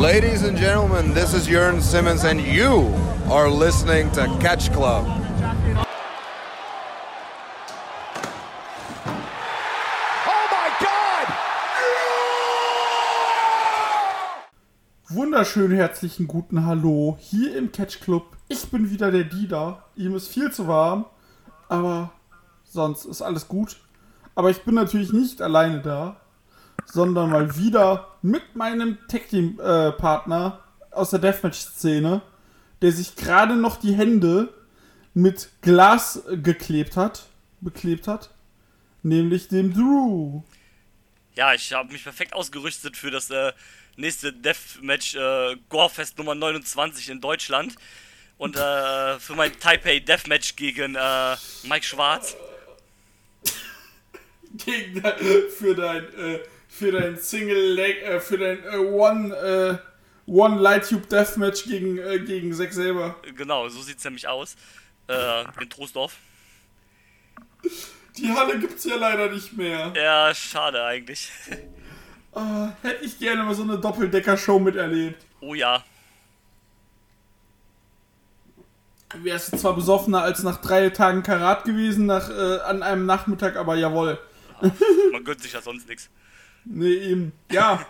Ladies and gentlemen, this is Jörn Simmons, and you are listening to Catch Club. Wunderschönen herzlichen guten Hallo hier im Catch Club. Ich bin wieder der Dida. Ihm ist viel zu warm, aber sonst ist alles gut. Aber ich bin natürlich nicht alleine da, sondern mal wieder mit meinem Team äh, Partner aus der Deathmatch-Szene, der sich gerade noch die Hände mit Glas geklebt hat, beklebt hat, nämlich dem Drew. Ja, ich habe mich perfekt ausgerüstet für das äh, nächste Deathmatch äh, Gorefest Nummer 29 in Deutschland und äh, für mein Taipei Deathmatch gegen äh, Mike Schwarz. Gegen, für dein äh, für dein Single Leg, äh, für dein äh, One, äh, One Light Tube Deathmatch gegen, äh, gegen Zack selber. Genau, so sieht's nämlich aus. Äh, in Troisdorf. Die Halle gibt's ja leider nicht mehr. Ja, schade eigentlich. Uh, hätte ich gerne mal so eine Doppeldecker-Show miterlebt. Oh ja. Wärst du zwar besoffener als nach drei Tagen Karat gewesen, nach, äh, an einem Nachmittag, aber jawohl. Ja, man gönnt sich ja sonst nichts. Nee, eben. Ja.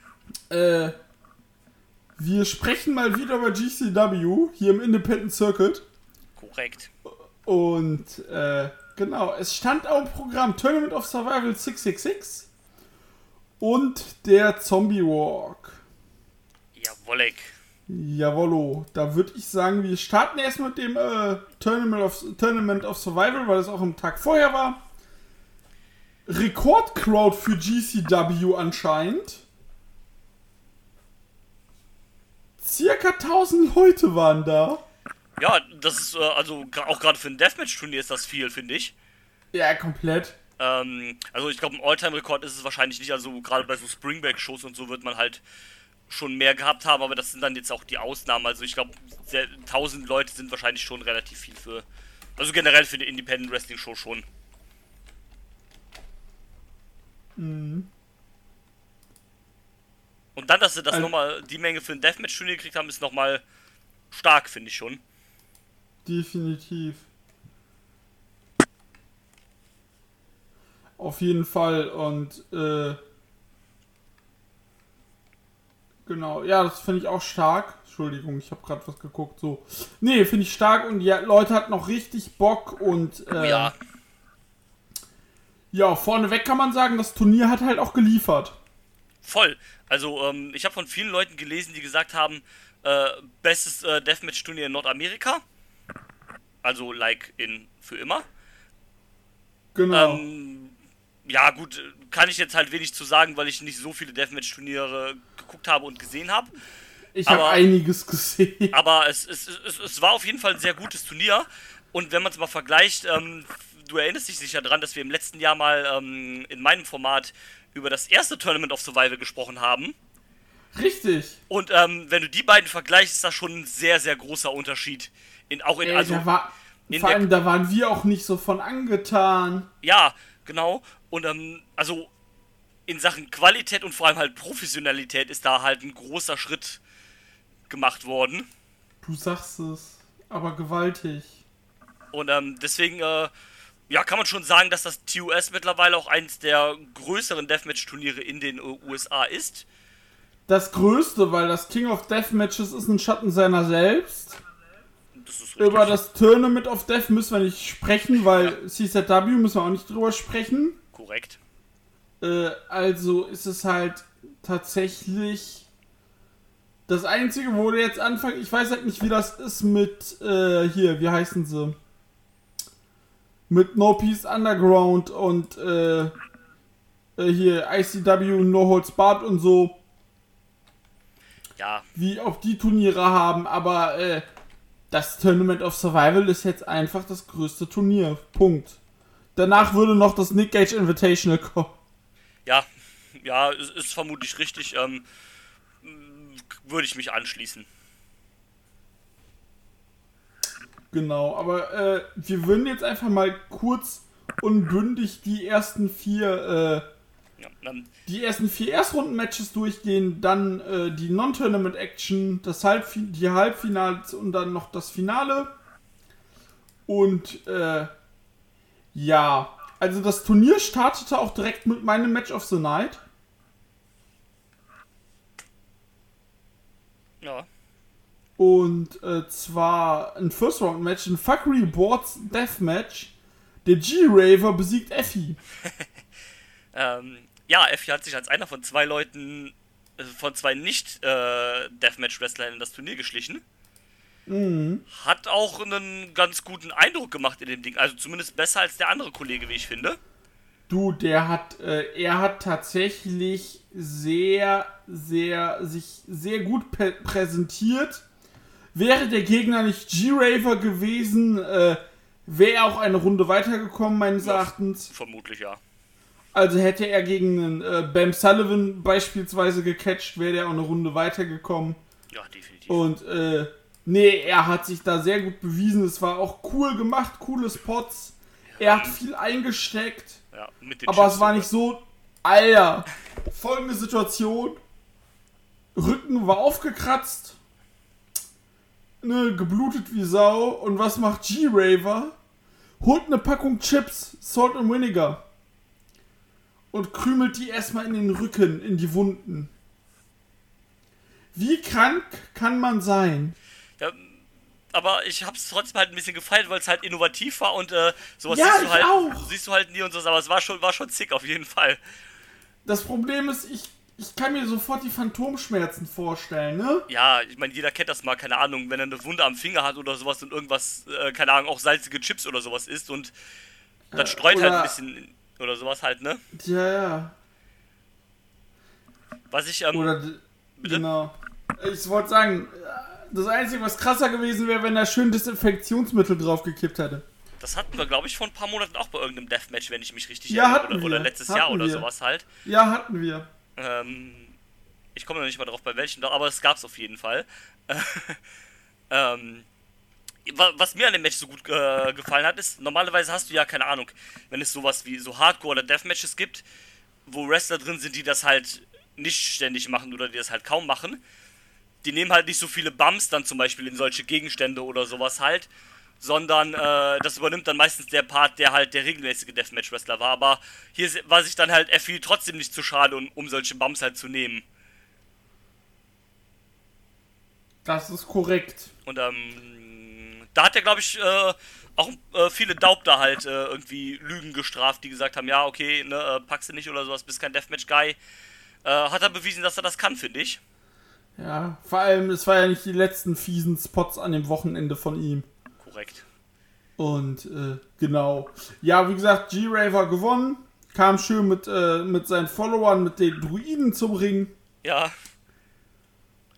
äh, wir sprechen mal wieder über GCW hier im Independent Circuit. Korrekt. Und äh, genau, es stand auch im Programm Tournament of Survival 666 und der Zombie Walk. Jawollek. Jawollo, da würde ich sagen, wir starten erst mit dem äh, Tournament, of, Tournament of Survival, weil es auch am Tag vorher war. Rekordcrowd für GCW anscheinend. Circa 1000 Leute waren da. Ja, das ist, äh, also auch gerade für ein Deathmatch-Turnier ist das viel, finde ich. Ja, komplett. Ähm, also ich glaube, ein Alltime-Rekord ist es wahrscheinlich nicht. Also gerade bei so Springback-Shows und so wird man halt schon mehr gehabt haben, aber das sind dann jetzt auch die Ausnahmen. Also ich glaube, 1000 Leute sind wahrscheinlich schon relativ viel für. Also generell für eine Independent Wrestling Show schon. Mhm. Und dann, dass sie das Also- nochmal, die Menge für ein Deathmatch-Turnier gekriegt haben, ist nochmal stark, finde ich schon. Definitiv. Auf jeden Fall und äh, genau, ja, das finde ich auch stark. Entschuldigung, ich habe gerade was geguckt. So, nee, finde ich stark und ja, Leute hatten noch richtig Bock und äh, ja, ja, vorneweg kann man sagen, das Turnier hat halt auch geliefert. voll. Also, ähm, ich habe von vielen Leuten gelesen, die gesagt haben, äh, bestes äh, Deathmatch-Turnier in Nordamerika. Also, like in für immer. Genau. Ähm, ja, gut, kann ich jetzt halt wenig zu sagen, weil ich nicht so viele Deathmatch-Turniere geguckt habe und gesehen habe. ich habe einiges gesehen. Aber es, es, es, es war auf jeden Fall ein sehr gutes Turnier. Und wenn man es mal vergleicht, ähm, du erinnerst dich sicher dran, dass wir im letzten Jahr mal ähm, in meinem Format über das erste Tournament of Survival gesprochen haben. Richtig. Und ähm, wenn du die beiden vergleichst, ist das schon ein sehr, sehr großer Unterschied. In, auch in, Ey, also, da war, in vor allem, da waren wir auch nicht so von angetan. ja, genau. Und ähm, also in Sachen Qualität und vor allem halt Professionalität ist da halt ein großer Schritt gemacht worden. Du sagst es, aber gewaltig. Und ähm, deswegen, äh, ja, kann man schon sagen, dass das TUS mittlerweile auch eines der größeren Deathmatch-Turniere in den USA ist. Das Größte, weil das King of Death Matches ist ein Schatten seiner selbst. Das. Über das Tournament of Death müssen wir nicht sprechen, weil CZW müssen wir auch nicht drüber sprechen. Korrekt. Äh, also ist es halt tatsächlich das Einzige, wo wir jetzt anfangen. Ich weiß halt nicht, wie das ist mit äh, hier, wie heißen sie? Mit No Peace Underground und äh, äh, hier ICW No Holds Barred und so. Ja, wie auch die Turniere haben, aber äh, das Tournament of Survival ist jetzt einfach das größte Turnier. Punkt. Danach würde noch das Nick Gage Invitational kommen. ja, ja, ist, ist vermutlich richtig. Ähm, würde ich mich anschließen. Genau, aber äh, wir würden jetzt einfach mal kurz und bündig die ersten vier Ja, dann, die ersten vier Erstrunden-Matches durchgehen, dann äh, die Non-Tournament-Action, das Halbfi die Halbfinals und dann noch das Finale. Und äh, ja, also das Turnier startete auch direkt mit meinem Match of the Night. ja. Und äh, zwar ein First Round Match, ein Fuckery Boards Deathmatch. Der G-Raver besiegt Effie. Ähm, ja, Effie hat sich als einer von zwei Leuten, äh, von zwei Nicht-Deathmatch-Wrestlern in das Turnier geschlichen. Hat auch einen ganz guten Eindruck gemacht in dem Ding. Also zumindest besser als der andere Kollege, wie ich finde. Du, der hat, äh, er hat tatsächlich sehr, sehr, sich sehr gut präsentiert. Wäre der Gegner nicht G-Raver gewesen, äh, wäre er auch eine Runde weitergekommen, meines Ja. Erachtens. Vermutlich ja. Also hätte er gegen einen äh, Bam Sullivan beispielsweise gecatcht, wäre er auch eine Runde weitergekommen. Ja, definitiv. Und äh, nee, er hat sich da sehr gut bewiesen. Es war auch cool gemacht, coole Spots. Er hat viel eingesteckt, ja, mit den aber Chips es war nicht so. Alter, folgende Situation: Rücken war aufgekratzt, ne, geblutet wie Sau. Und was macht G-Raver? Holt eine Packung Chips, Salt and Vinegar. Und krümelt die erstmal in den Rücken, in die Wunden. Wie krank kann man sein? Ja, aber ich hab's trotzdem halt ein bisschen gefeiert, weil es halt innovativ war und äh, sowas Ja, siehst du halt, auch. siehst du halt nie und so, aber es war schon, war schon zick auf jeden Fall. Das Problem ist, ich, ich kann mir sofort die Phantomschmerzen vorstellen, ne? Ja, ich meine, jeder kennt das mal, keine Ahnung, wenn er eine Wunde am Finger hat oder sowas und irgendwas, äh, keine Ahnung, auch salzige Chips oder sowas isst und dann streut halt oder- ein bisschen oder sowas halt, ne? Ja, ja. Was ich, ähm, Oder, Bitte? genau. Ich wollte sagen, das Einzige, was krasser gewesen wäre, wenn er schön Desinfektionsmittel draufgekippt hätte. das hatten wir, glaube ich, vor ein paar Monaten auch bei irgendeinem Deathmatch, wenn ich mich richtig Ja, erinnere. hatten Oder, oder letztes Hatten Jahr oder wir. sowas halt. Ja, hatten wir. Ähm, ich komme noch nicht mal drauf, bei welchen, aber es gab's auf jeden Fall. ähm, wa- was mir an dem Match so gut äh, gefallen hat, ist, normalerweise hast du ja, keine Ahnung, wenn es sowas wie so Hardcore- oder Deathmatches gibt, wo Wrestler drin sind, die das halt nicht ständig machen oder die das halt kaum machen, die nehmen halt nicht so viele Bumps dann zum Beispiel in solche Gegenstände oder sowas halt, sondern äh, das übernimmt dann meistens der Part, der halt der regelmäßige Deathmatch-Wrestler war. Aber hier war sich dann halt Effie trotzdem nicht zu schade, um, um solche Bumps halt zu nehmen. Das ist korrekt. Und ähm, da hat er, glaube ich, äh, auch äh, viele Daub da halt äh, irgendwie Lügen gestraft, die gesagt haben, ja, okay, ne, äh, packst du nicht oder sowas, bist kein Deathmatch-Guy. Äh, hat er bewiesen, dass er das kann, finde ich. Ja, vor allem, es war ja nicht die letzten fiesen Spots an dem Wochenende von ihm. Korrekt. Und äh, genau. Ja, wie gesagt, G-Raver gewonnen. Kam schön mit, äh, mit seinen Followern, mit den Druiden zum Ring. Ja,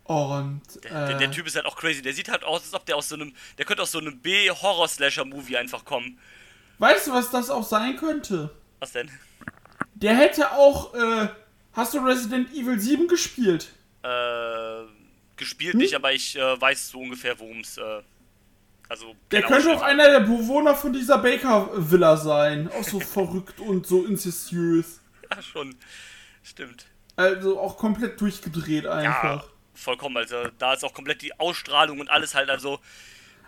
Und der, äh, der Typ ist halt auch crazy. Der sieht halt aus, als ob der aus so einem, der könnte aus so einem B-Horror-Slasher-Movie einfach kommen. weißt du, was das auch sein könnte? Was denn? Der hätte auch, äh, hast du Resident Evil 7 gespielt? Äh, gespielt Hm? nicht, aber ich äh, weiß so ungefähr, worum es, äh, also... Der könnte auch einer der Bewohner von dieser Baker Villa sein. Auch so verrückt und so incestuös. Ja, schon. Stimmt. Also auch komplett durchgedreht Ja, einfach. vollkommen. Also da ist auch komplett die Ausstrahlung und alles halt, also...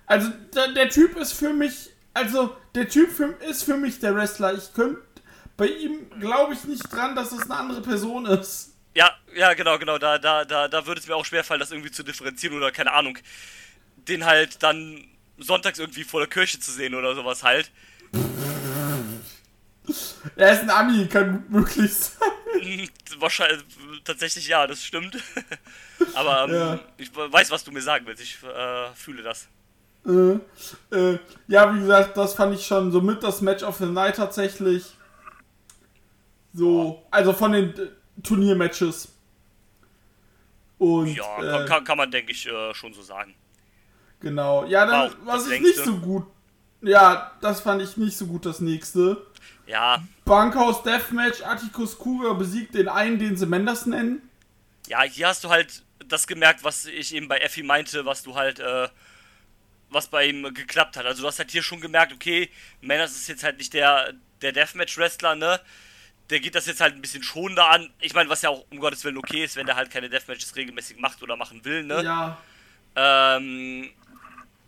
Also der, der Typ ist für mich, also der Typ für, ist für mich der Wrestler. Ich könnte bei ihm glaube ich nicht dran, dass es eine andere Person ist. Ja, ja, genau, genau. Da, da, da, da würde es mir auch schwerfallen, das irgendwie zu differenzieren oder keine Ahnung. Den halt dann sonntags irgendwie vor der Kirche zu sehen oder sowas halt. Er ist ein Ami, kann möglich sein. Wahrscheinlich, tatsächlich ja, das stimmt. Aber ähm, Ja. ich weiß, was du mir sagen willst. Ich äh, fühle das. Äh, äh, ja, wie gesagt, das fand ich schon so mit das Match of the Night tatsächlich. So, also von den äh, Turniermatches. Und Ja, äh, kann, kann, kann man, denke ich, äh, schon so sagen. Genau. Ja, dann Wow, was das ich nicht so gut. Ja, das fand ich nicht so gut das nächste. Ja, Bankhaus Deathmatch, Atticus Cougar besiegt den einen, den sie Menders nennen. ja, hier hast du halt das gemerkt, was ich eben bei Effi meinte, was du halt, äh, was bei ihm geklappt hat. Also du hast halt hier schon gemerkt, okay, Manners ist jetzt halt nicht der, der Deathmatch-Wrestler, ne? der geht das jetzt halt ein bisschen schonender an. Ich meine, was ja auch um Gottes Willen okay ist, wenn der halt keine Deathmatches regelmäßig macht oder machen will, ne? Ja. Ähm,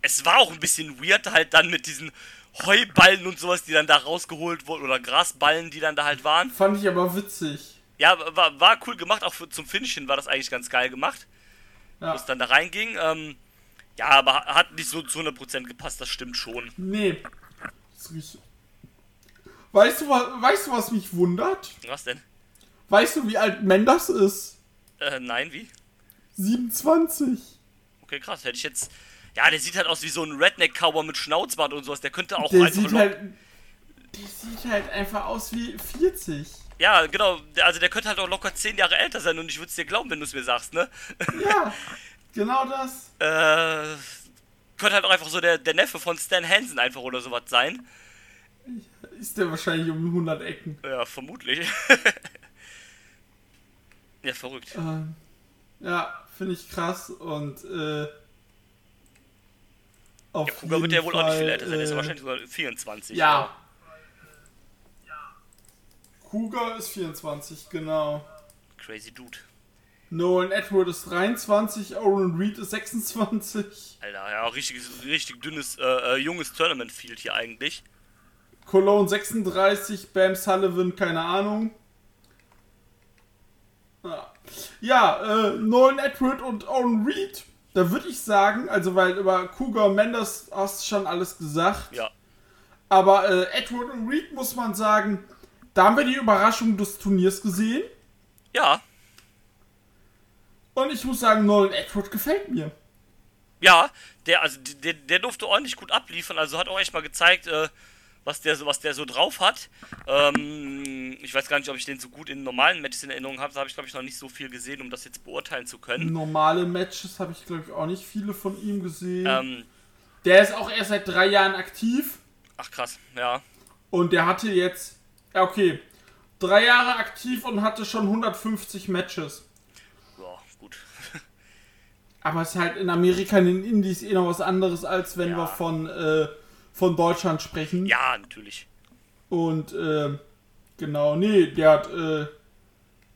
es war auch ein bisschen weird halt dann mit diesen Heuballen und sowas, die dann da rausgeholt wurden oder Grasballen, die dann da halt waren. Fand ich aber witzig. Ja, war, war cool gemacht, auch für, zum Finishen war das eigentlich ganz geil gemacht, Ja. wo es dann da reinging. Ähm, ja, aber hat nicht so zu 100% gepasst, das stimmt schon. Nee. Weißt du, was, weißt du, was mich wundert? Was denn? Weißt du, wie alt Mendes ist? Äh, nein, wie? 27. Okay, krass, hätte ich jetzt... Ja, der sieht halt aus wie so ein Redneck-Cowboy mit Schnauzbart und sowas. Der könnte auch Der einfach sieht halt. Der sieht halt einfach aus wie 40. Ja, genau. Also der könnte halt auch locker 10 Jahre älter sein und ich würde es dir glauben, wenn du es mir sagst, ne? Ja, genau das. Äh, könnte halt auch einfach so der, der Neffe von Stan Hansen einfach oder sowas sein. Ist der wahrscheinlich um 100 Ecken. Ja, vermutlich. ja, verrückt. Ähm, ja, finde ich krass und äh, auf Ja, Kuga wird ja wohl auch nicht viel Fall, älter sein. Der ist ja äh, wahrscheinlich sogar 24. Ja. Kuga ist 24, genau. Crazy Dude. Nolan Edward ist 23, Oren Reed ist 26, Alter, ja, richtig, richtig dünnes, äh, äh, junges Tournament-Field hier eigentlich. Cologne 36, Bam Sullivan, keine Ahnung. Ja, ja äh, Nolan Edward und Oren Reed, da würde ich sagen, also weil über Kuga und Mendes hast du schon alles gesagt. Ja. Aber äh, Edward und Reed muss man sagen, da haben wir die Überraschung des Turniers gesehen. Ja. Und ich muss sagen, Nolan Edward gefällt mir. Ja, der, also der, der durfte ordentlich gut abliefern, also hat auch echt mal gezeigt, äh, was der so, was der so drauf hat. Ähm, ich weiß gar nicht, ob ich den so gut in normalen Matches in Erinnerung habe, da habe ich glaube ich noch nicht so viel gesehen, um das jetzt beurteilen zu können. Normale Matches habe ich, glaube ich, auch nicht viele von ihm gesehen. Ähm, Der ist auch erst seit drei Jahren aktiv. ach krass, ja. Und der hatte jetzt, ja okay, drei Jahre aktiv und hatte schon 150 Matches. Ja, gut. Aber es ist halt in Amerika, in den Indies eh noch was anderes, als wenn Ja. wir von, äh, von Deutschland sprechen. Ja, natürlich. Und äh, genau, nee, der hat, äh,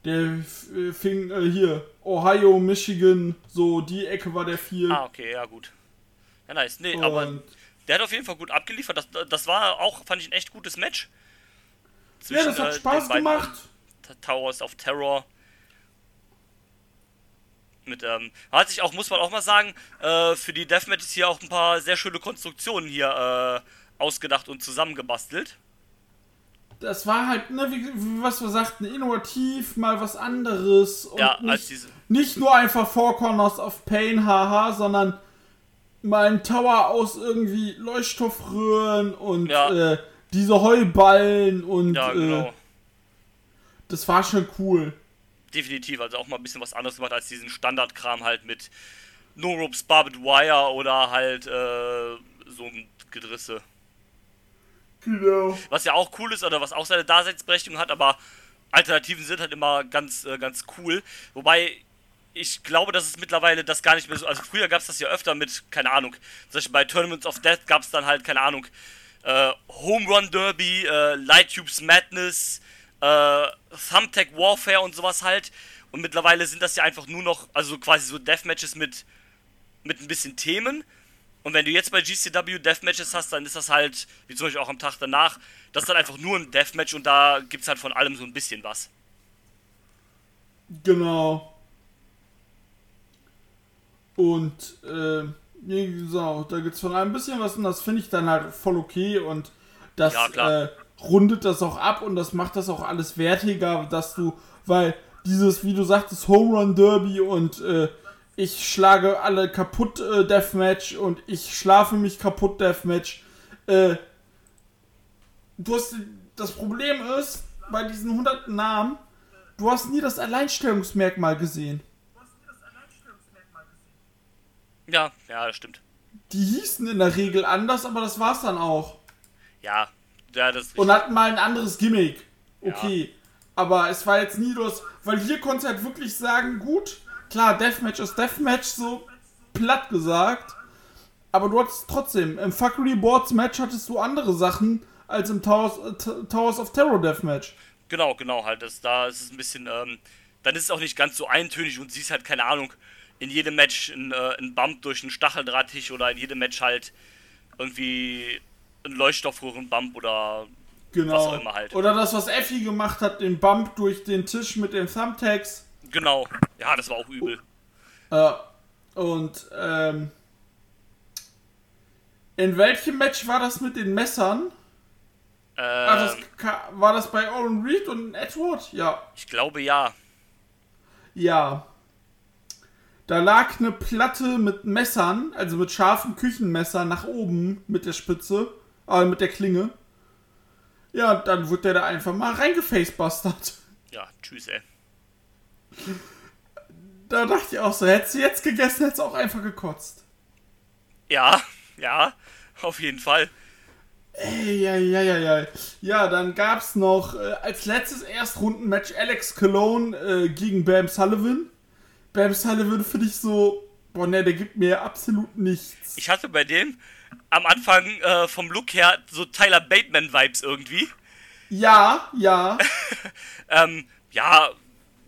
der äh, fing äh, hier, Ohio, Michigan, so die Ecke war der viel. Ah, okay, ja gut. Ja, nice. Nee, aber und der hat auf jeden Fall gut abgeliefert. Das, das war auch, fand ich, ein echt gutes Match. ja, das hat äh, Spaß gemacht. Towers of Terror. Mit, ähm, hat sich auch, muss man auch mal sagen, äh, für die Deathmatches hier auch ein paar sehr schöne Konstruktionen hier äh, ausgedacht und zusammengebastelt. Das war halt, ne, wie, was wir sagten, innovativ, mal was anderes. Und Ja, nicht, als diese. nicht nur einfach Four Corners of Pain, haha, sondern mal ein Tower aus irgendwie Leuchtstoffröhren und Ja. äh, diese Heuballen und Ja, genau. äh, das war schon cool. Definitiv, also auch mal ein bisschen was anderes gemacht als diesen Standardkram halt mit No Ropes Barbed Wire oder halt äh, so ein Gedrisse. Genau. Was ja auch cool ist oder was auch seine Daseinsberechtigung hat, aber Alternativen sind halt immer ganz, äh, ganz cool. Wobei ich glaube, dass es mittlerweile das gar nicht mehr so. Also früher gab es das ja öfter mit, keine Ahnung, zum Beispiel bei Tournaments of Death gab es dann halt, keine Ahnung, äh, Home Run Derby, äh, Light Tubes Madness, äh, Thumbtack Warfare und sowas halt. Und mittlerweile sind das ja einfach nur noch, also quasi so Deathmatches mit, mit ein bisschen Themen. Und wenn du jetzt bei GCW Deathmatches hast, dann ist das halt, wie zum Beispiel auch am Tag danach, das ist dann einfach nur ein Deathmatch und da gibt es halt von allem so ein bisschen was. Genau. Und, äh, wie gesagt, da gibt's von allem ein bisschen was und das finde ich dann halt voll okay und das Ja, äh, rundet das auch ab und das macht das auch alles wertiger, dass du, weil dieses, wie du sagtest, Home Run Derby und äh, ich schlage alle kaputt äh, Deathmatch und ich schlafe mich kaputt Deathmatch. Äh, du hast, das Problem ist, bei diesen hunderten Namen, du hast nie das Alleinstellungsmerkmal gesehen. Ja, ja, das stimmt. Die hießen in der Regel anders, aber das war's dann auch. Ja, ja, das ist Und hatten mal ein anderes Gimmick. Okay. Aber es war jetzt nie das, weil hier konntest du halt wirklich sagen, gut, klar, Deathmatch ist Deathmatch, so platt gesagt. Aber du hattest trotzdem, im Fuckery Boards Match hattest du andere Sachen als im Towers, äh, Towers of Terror Deathmatch. Genau, genau, halt. Das, da ist es ein bisschen, ähm, dann ist es auch nicht ganz so eintönig und siehst halt, keine Ahnung, in jedem Match ein, äh, ein Bump durch einen Stacheldrahttisch oder in jedem Match halt irgendwie ein Leuchtstoffröhrenbump oder Genau. Was auch immer halt. Oder das, was Effi gemacht hat, den Bump durch den Tisch mit den Thumbtacks. Genau. Ja, das war auch übel. Äh, und ähm, in welchem Match war das mit den Messern? Ah, das Ähm, ka- war das bei Owen Reed und Edward? Ja. ich glaube ja. Ja. Da lag eine Platte mit Messern, also mit scharfen Küchenmessern nach oben mit der Spitze, äh, mit der Klinge. Ja, dann wird der da einfach mal reingefacebustert. Ja, tschüss, ey. Da dachte ich auch so, hättest du jetzt gegessen, hättest du auch einfach gekotzt. Ja, ja, auf jeden Fall. Ey, ja, ja, ja, ja. Ja, dann gab's noch äh, als letztes Erstrundenmatch Alex Cologne äh, gegen Bam Sullivan. Bam Sullivan finde ich so, boah, ne, der gibt mir absolut nichts. Ich hatte bei dem am Anfang äh, vom Look her so Tyler Bateman-Vibes irgendwie. Ja, ja. Ähm, ja,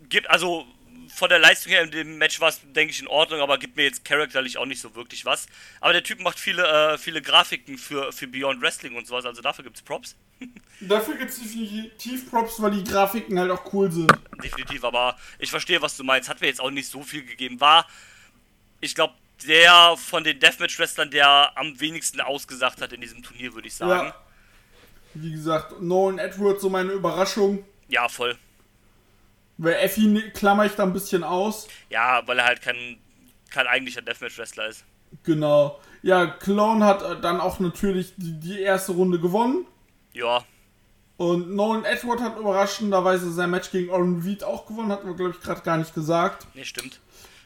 gibt also von der Leistung her in dem Match war es, denke ich, in Ordnung, aber gibt mir jetzt charakterlich auch nicht so wirklich was. Aber der Typ macht viele, äh, viele Grafiken für, für Beyond Wrestling und sowas, also dafür gibt's Props. Dafür gibt's definitiv Props, weil die Grafiken halt auch cool sind. Definitiv, aber ich verstehe, was du meinst. Hat mir jetzt auch nicht so viel gegeben. War, ich glaube, der von den Deathmatch-Wrestlern, der am wenigsten ausgesagt hat in diesem Turnier, würde ich sagen. Ja. Wie gesagt, Nolan Edwards so meine Überraschung. Ja, voll. Weil Effi ne- klammer ich da ein bisschen aus. Ja, weil er halt kein, kein eigentlicher Deathmatch-Wrestler ist. Genau. Ja, Clone hat äh, dann auch natürlich die, die erste Runde gewonnen. Ja, Und Nolan Edward hat überraschenderweise sein Match gegen Oren Reed auch gewonnen, hatten wir, glaube ich, gerade gar nicht gesagt. nee, stimmt.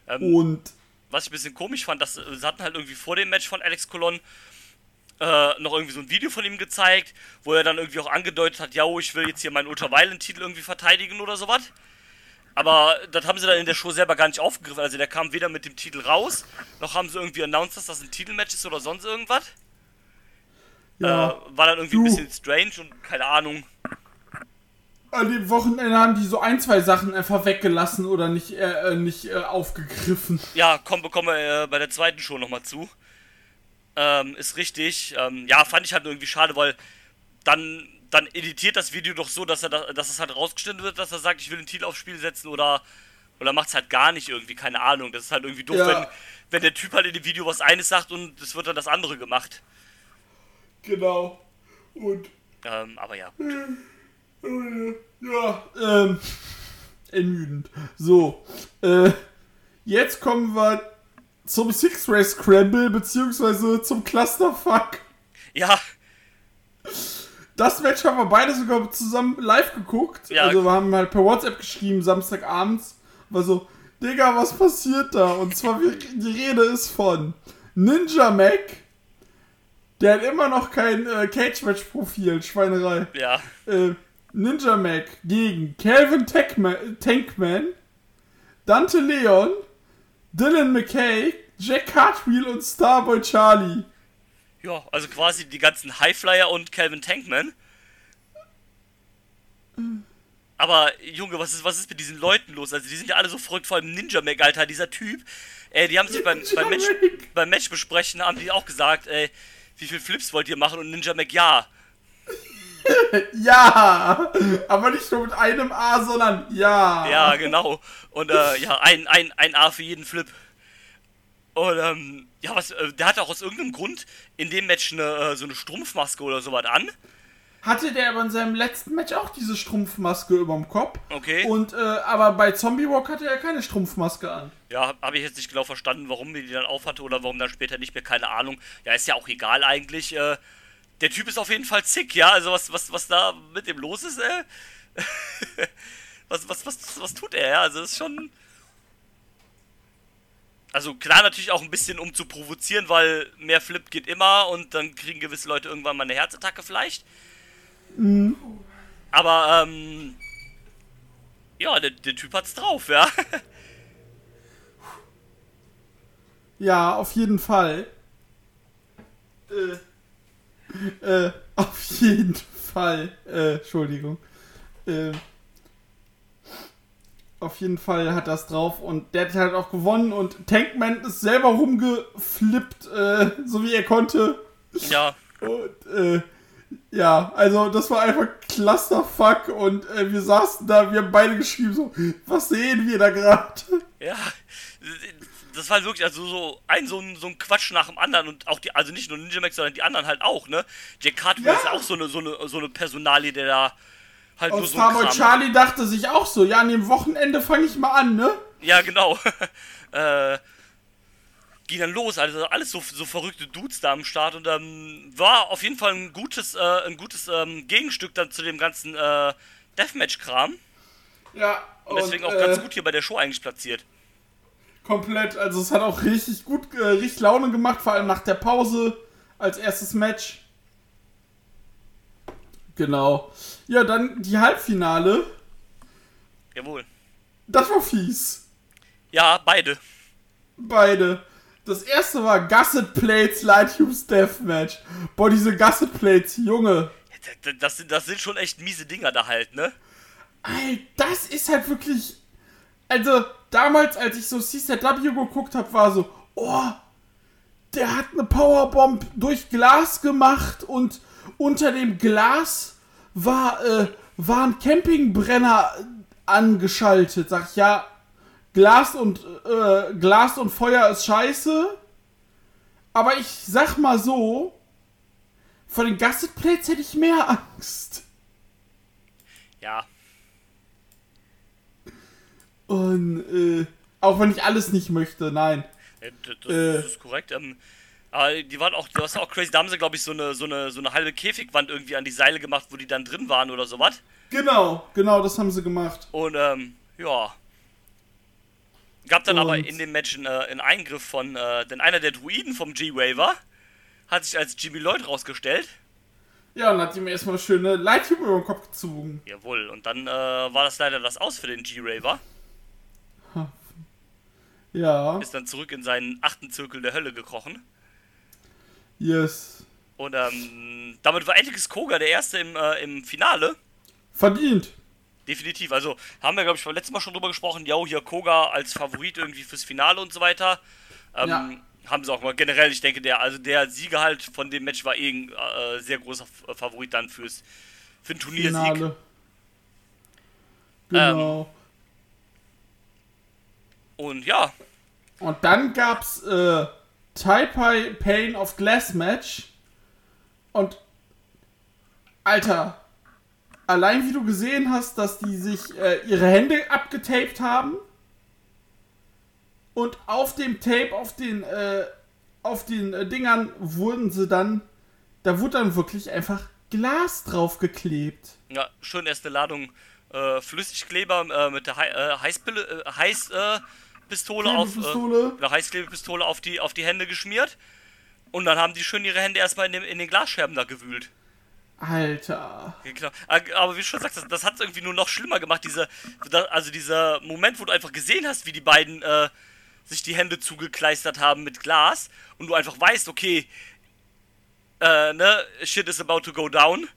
Ähm, Und was ich ein bisschen komisch fand, dass sie hatten halt irgendwie vor dem Match von Alex Colon äh, noch irgendwie so ein Video von ihm gezeigt, wo er dann irgendwie auch angedeutet hat, ja, oh, ich will jetzt hier meinen Ultraviolent-Titel irgendwie verteidigen oder sowas. Aber das haben sie dann in der Show selber gar nicht aufgegriffen. Also der kam weder mit dem Titel raus, noch haben sie irgendwie announced, dass das ein Titelmatch ist oder sonst irgendwas. ja, Äh, war dann irgendwie Du. ein bisschen strange und keine Ahnung. an dem Wochenende haben die so ein, zwei Sachen einfach weggelassen oder nicht, äh, äh, nicht äh, aufgegriffen. Ja, komm, bekommen wir äh, bei der zweiten Show nochmal zu. Ähm, ist richtig. Ähm, ja, fand ich halt irgendwie schade, weil dann, dann editiert das Video doch so, dass er da, dass es halt rausgestellt wird, dass er sagt, ich will den Titel aufs Spiel setzen oder oder macht es halt gar nicht irgendwie, keine Ahnung. Das ist halt irgendwie doof, Ja. wenn, wenn der Typ halt in dem Video was eines sagt und es wird dann das andere gemacht. Genau. Und Ähm, aber ja. Ja, ähm, ermüdend. So, äh, jetzt kommen wir zum Six-Ray Scramble, beziehungsweise zum Clusterfuck. Ja, Das Match haben wir beide sogar zusammen live geguckt. Ja. Also wir haben halt per WhatsApp geschrieben, Samstagabends. War so, Digga, was passiert da? Und zwar, die Rede ist von Ninja Mac. Der hat immer noch kein äh, Cage-Match-Profil, Schweinerei. ja. äh, Ninja Mac gegen Calvin Tankman, Tankman, Dante Leon, Dylan McKay, Jack Cartwheel und Starboy Charlie. Ja, also quasi die ganzen Highflyer und Calvin Tankman. Aber Junge, was ist, was ist mit diesen Leuten los? Also die sind ja alle so verrückt, vor allem Ninja Mac, Alter, dieser Typ. Ey, die haben sich beim, beim, Match, beim Match besprechen, haben die auch gesagt, ey, wie viel Flips wollt ihr machen? Und Ninja Mac, ja. Ja, aber nicht nur mit einem A, sondern ja. Ja, genau. Und äh, ja, ein, ein, ein A für jeden Flip. Und ähm, ja, was, äh, der hatte auch aus irgendeinem Grund in dem Match eine, äh, so eine Strumpfmaske oder sowas an. Hatte der aber in seinem letzten Match auch diese Strumpfmaske überm Kopf. Okay. Und, äh, aber bei Zombie Walk hatte er keine Strumpfmaske an. Ja, habe ich jetzt nicht genau verstanden, warum die die dann aufhatte oder warum dann später nicht mehr, keine Ahnung. Ja, ist ja auch egal eigentlich. Äh, der Typ ist auf jeden Fall zick, ja. Also was, was, was da mit dem los ist, äh. was, was, was, was tut er, ja? Also das ist schon. Also klar natürlich auch ein bisschen um zu provozieren, weil mehr Flip geht immer und dann kriegen gewisse Leute irgendwann mal eine Herzattacke vielleicht. Aber ähm. Ja, der, der Typ hat's drauf, ja. Ja, auf jeden Fall. Äh, äh, auf jeden Fall. Äh, Entschuldigung. Äh, Auf jeden Fall hat das drauf und der hat halt auch gewonnen und Tankman ist selber rumgeflippt, äh, so wie er konnte. Ja. Und äh, ja, also das war einfach Clusterfuck und äh, wir saßen da, wir haben beide geschrieben so, was sehen wir da gerade? Ja. Das war wirklich also so ein so ein, so ein Quatsch nach dem anderen und auch die, also nicht nur Ninja Max, sondern die anderen halt auch, ne? Jack Cartwheel Ja. ist ja auch so eine, so eine, so eine Personalie, der da halt nur Und so ein Starboy Kram Charlie dachte sich auch so, ja, an dem Wochenende fange ich mal an, ne? Ja, genau. äh, ging dann los, also alles so, so verrückte Dudes da am Start und ähm, war auf jeden Fall ein gutes, äh, ein gutes ähm, Gegenstück dann zu dem ganzen äh, Deathmatch-Kram. Ja, Und deswegen auch äh, ganz gut hier bei der Show eigentlich platziert. Komplett, also es hat auch richtig gut, äh, richtig Laune gemacht, vor allem nach der Pause als erstes Match. Genau. Ja, dann die Halbfinale. Jawohl. Das war fies. Ja, beide. Beide. Das erste war Gusset Plates Light Tubes Deathmatch. Boah, diese Gusset Plates, Junge. Das, das, sind, das sind schon echt miese Dinger da halt, ne? Alter, das ist halt wirklich. Also, damals, als ich so CZW geguckt habe, war so, oh, der hat eine Powerbomb durch Glas gemacht und unter dem Glas war, äh, war ein Campingbrenner angeschaltet. Sag ich, ja, Glas und, äh, Glas und Feuer ist scheiße. Aber ich sag mal so, vor den Gusset Plates hätte ich mehr Angst. Ja. Und äh, auch wenn ich alles nicht möchte, nein. Ja, d- Das, Äh. das ist korrekt. Ähm, aber die waren auch, das war auch crazy. Da haben sie, glaube ich, so eine, so, eine, so eine halbe Käfigwand irgendwie an die Seile gemacht, wo die dann drin waren oder sowas. Genau, genau, das haben sie gemacht. Und ähm, ja. Gab dann aber Und- in dem Match einen, äh, einen Eingriff von, äh, denn einer der Druiden vom G-Waver hat sich als Jimmy Lloyd rausgestellt. Ja, und hat ihm erstmal schöne Lighttube über den Kopf gezogen. Jawohl, und dann äh, war das leider das Aus für den G-Raver. Ja, Ist dann zurück in seinen achten Zirkel der Hölle gekrochen. Yes. Und ähm, damit war Atticus Koga der Erste im, äh, im Finale. Verdient. Definitiv. Also haben wir, glaube ich, beim letzten Mal schon drüber gesprochen. Ja, hier Koga als Favorit irgendwie fürs Finale und so weiter. Ähm, Ja. Haben sie auch mal generell, ich denke, der, also der Sieger halt von dem Match war eh ein äh, sehr großer F- Favorit dann fürs für den Turniersieg. Finale. Genau. Und ja, Und dann gab's äh, Taipei Pain of Glass Match. Und Alter, allein wie du gesehen hast, dass die sich äh, ihre Hände abgetaped haben und auf dem Tape, auf den, äh, auf den äh, Dingern wurden sie dann, da wurde dann wirklich einfach Glas draufgeklebt. ja, schön erst eine Ladung äh, Flüssigkleber äh, mit der Hei- äh, Heißpille, Heiß, äh, Pistole auf äh, eine Heißklebepistole auf die auf die Hände geschmiert und dann haben die schön ihre Hände erstmal in, dem, in den Glasscherben da gewühlt. Alter. Ja, klar. Aber wie du schon sagst, das, das hat es irgendwie nur noch schlimmer gemacht. Diese, also dieser Moment, wo du einfach gesehen hast, wie die beiden äh, sich die Hände zugekleistert haben mit Glas und du einfach weißt, okay, äh, ne, shit is about to go down,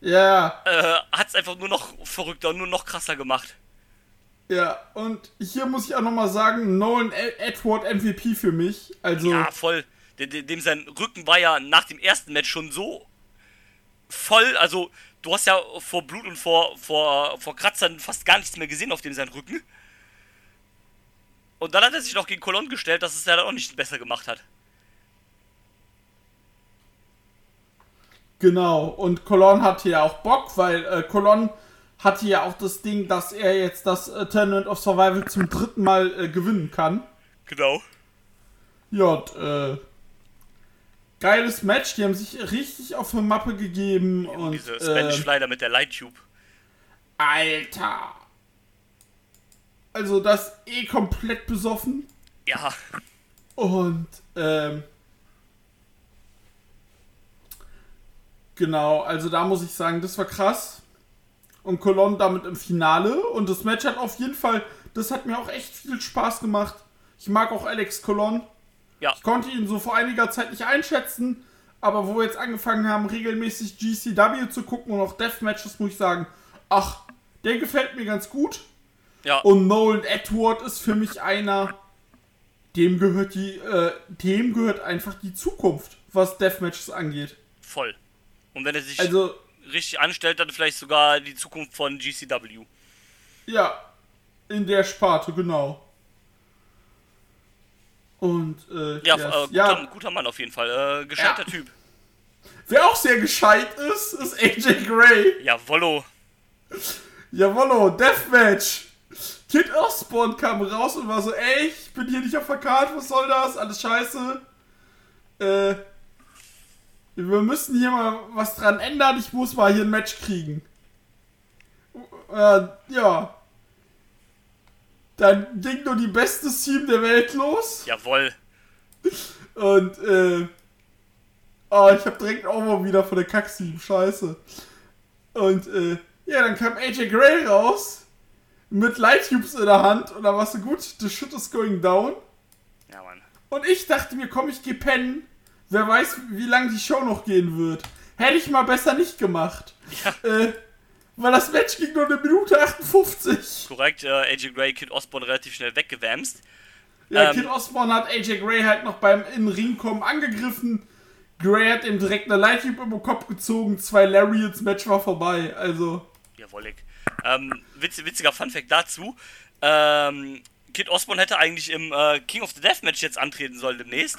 Ja. äh, hat es einfach nur noch verrückter und nur noch krasser gemacht. Ja, und hier muss ich auch nochmal sagen, Nolan Ed- Edward MVP für mich. Also, Ja, voll. Dem, dem dem sein Rücken war ja nach dem ersten Match schon so voll, also du hast ja vor Blut und vor, vor, vor Kratzern fast gar nichts mehr gesehen auf dem sein Rücken. Und dann hat er sich noch gegen Colon gestellt, dass es ja dann auch nicht besser gemacht hat. genau. Und Colon hatte ja auch Bock, weil äh, Colon hatte ja auch das Ding, dass er jetzt das äh, Tournament of Survival zum dritten Mal äh, gewinnen kann. Genau. Ja, und, äh, geiles Match. Die haben sich richtig auf eine Mappe gegeben. und, Diese Spanish äh, da mit der Light Tube. Alter. Also, das eh komplett besoffen. Ja, Und, ähm. Genau, also da muss ich sagen, das war krass. Und Colon damit im Finale. Und das Match hat auf jeden Fall, das hat mir auch echt viel Spaß gemacht. Ich mag auch Alex Colon. ja, Ich konnte ihn so vor einiger Zeit nicht einschätzen. Aber wo wir jetzt angefangen haben, regelmäßig GCW zu gucken und auch Deathmatches, muss ich sagen, ach, der gefällt mir ganz gut. Ja. Und Nolan Edward ist für mich einer, dem gehört die, äh, dem gehört einfach die Zukunft, was Deathmatches angeht. Voll. Und wenn er sich Also, richtig anstellt, dann vielleicht sogar die Zukunft von GCW. ja, in der Sparte, genau. Und, äh, Ja, yes. äh, guter, ja guter Mann auf jeden Fall. Äh, gescheiter Ja. Typ. wer auch sehr gescheit ist, ist AJ Gray. Ja, Wollo. Jawollo, Deathmatch. Kid Osborne kam raus und war so, ey, ich bin hier nicht auf der Karte, was soll das? Alles scheiße. Äh, wir müssen hier mal was dran ändern, ich muss mal hier ein Match kriegen. Äh, ja. Dann ging nur die beste Team der Welt los. Jawoll. Und, äh. Oh, ich hab direkt auch mal wieder von der Kack-Team. Scheiße. Und, äh. Ja, dann kam AJ Gray raus. Mit Light Tubes in der Hand. Und dann warst du gut. The shit is going down. Ja, Mann. Und ich dachte mir, komm, ich geh pennen. Wer weiß, wie lange die Show noch gehen wird. Hätte ich mal besser nicht gemacht. Ja. Äh. Weil das Match ging nur eine Minute 58. Korrekt, äh, AJ Gray, Kid Osborne relativ schnell weggewämst. Ja, Ähm, Kid Osborne hat AJ Gray halt noch beim in den Ring kommen angegriffen. Gray hat ihm direkt eine Lighttube über den Kopf gezogen. Zwei Lariats, Match war vorbei. Also, Jawollig. Ähm, witz, witziger Funfact dazu. Ähm, Kid Osborne hätte eigentlich im äh, King of the Deathmatch jetzt antreten sollen demnächst.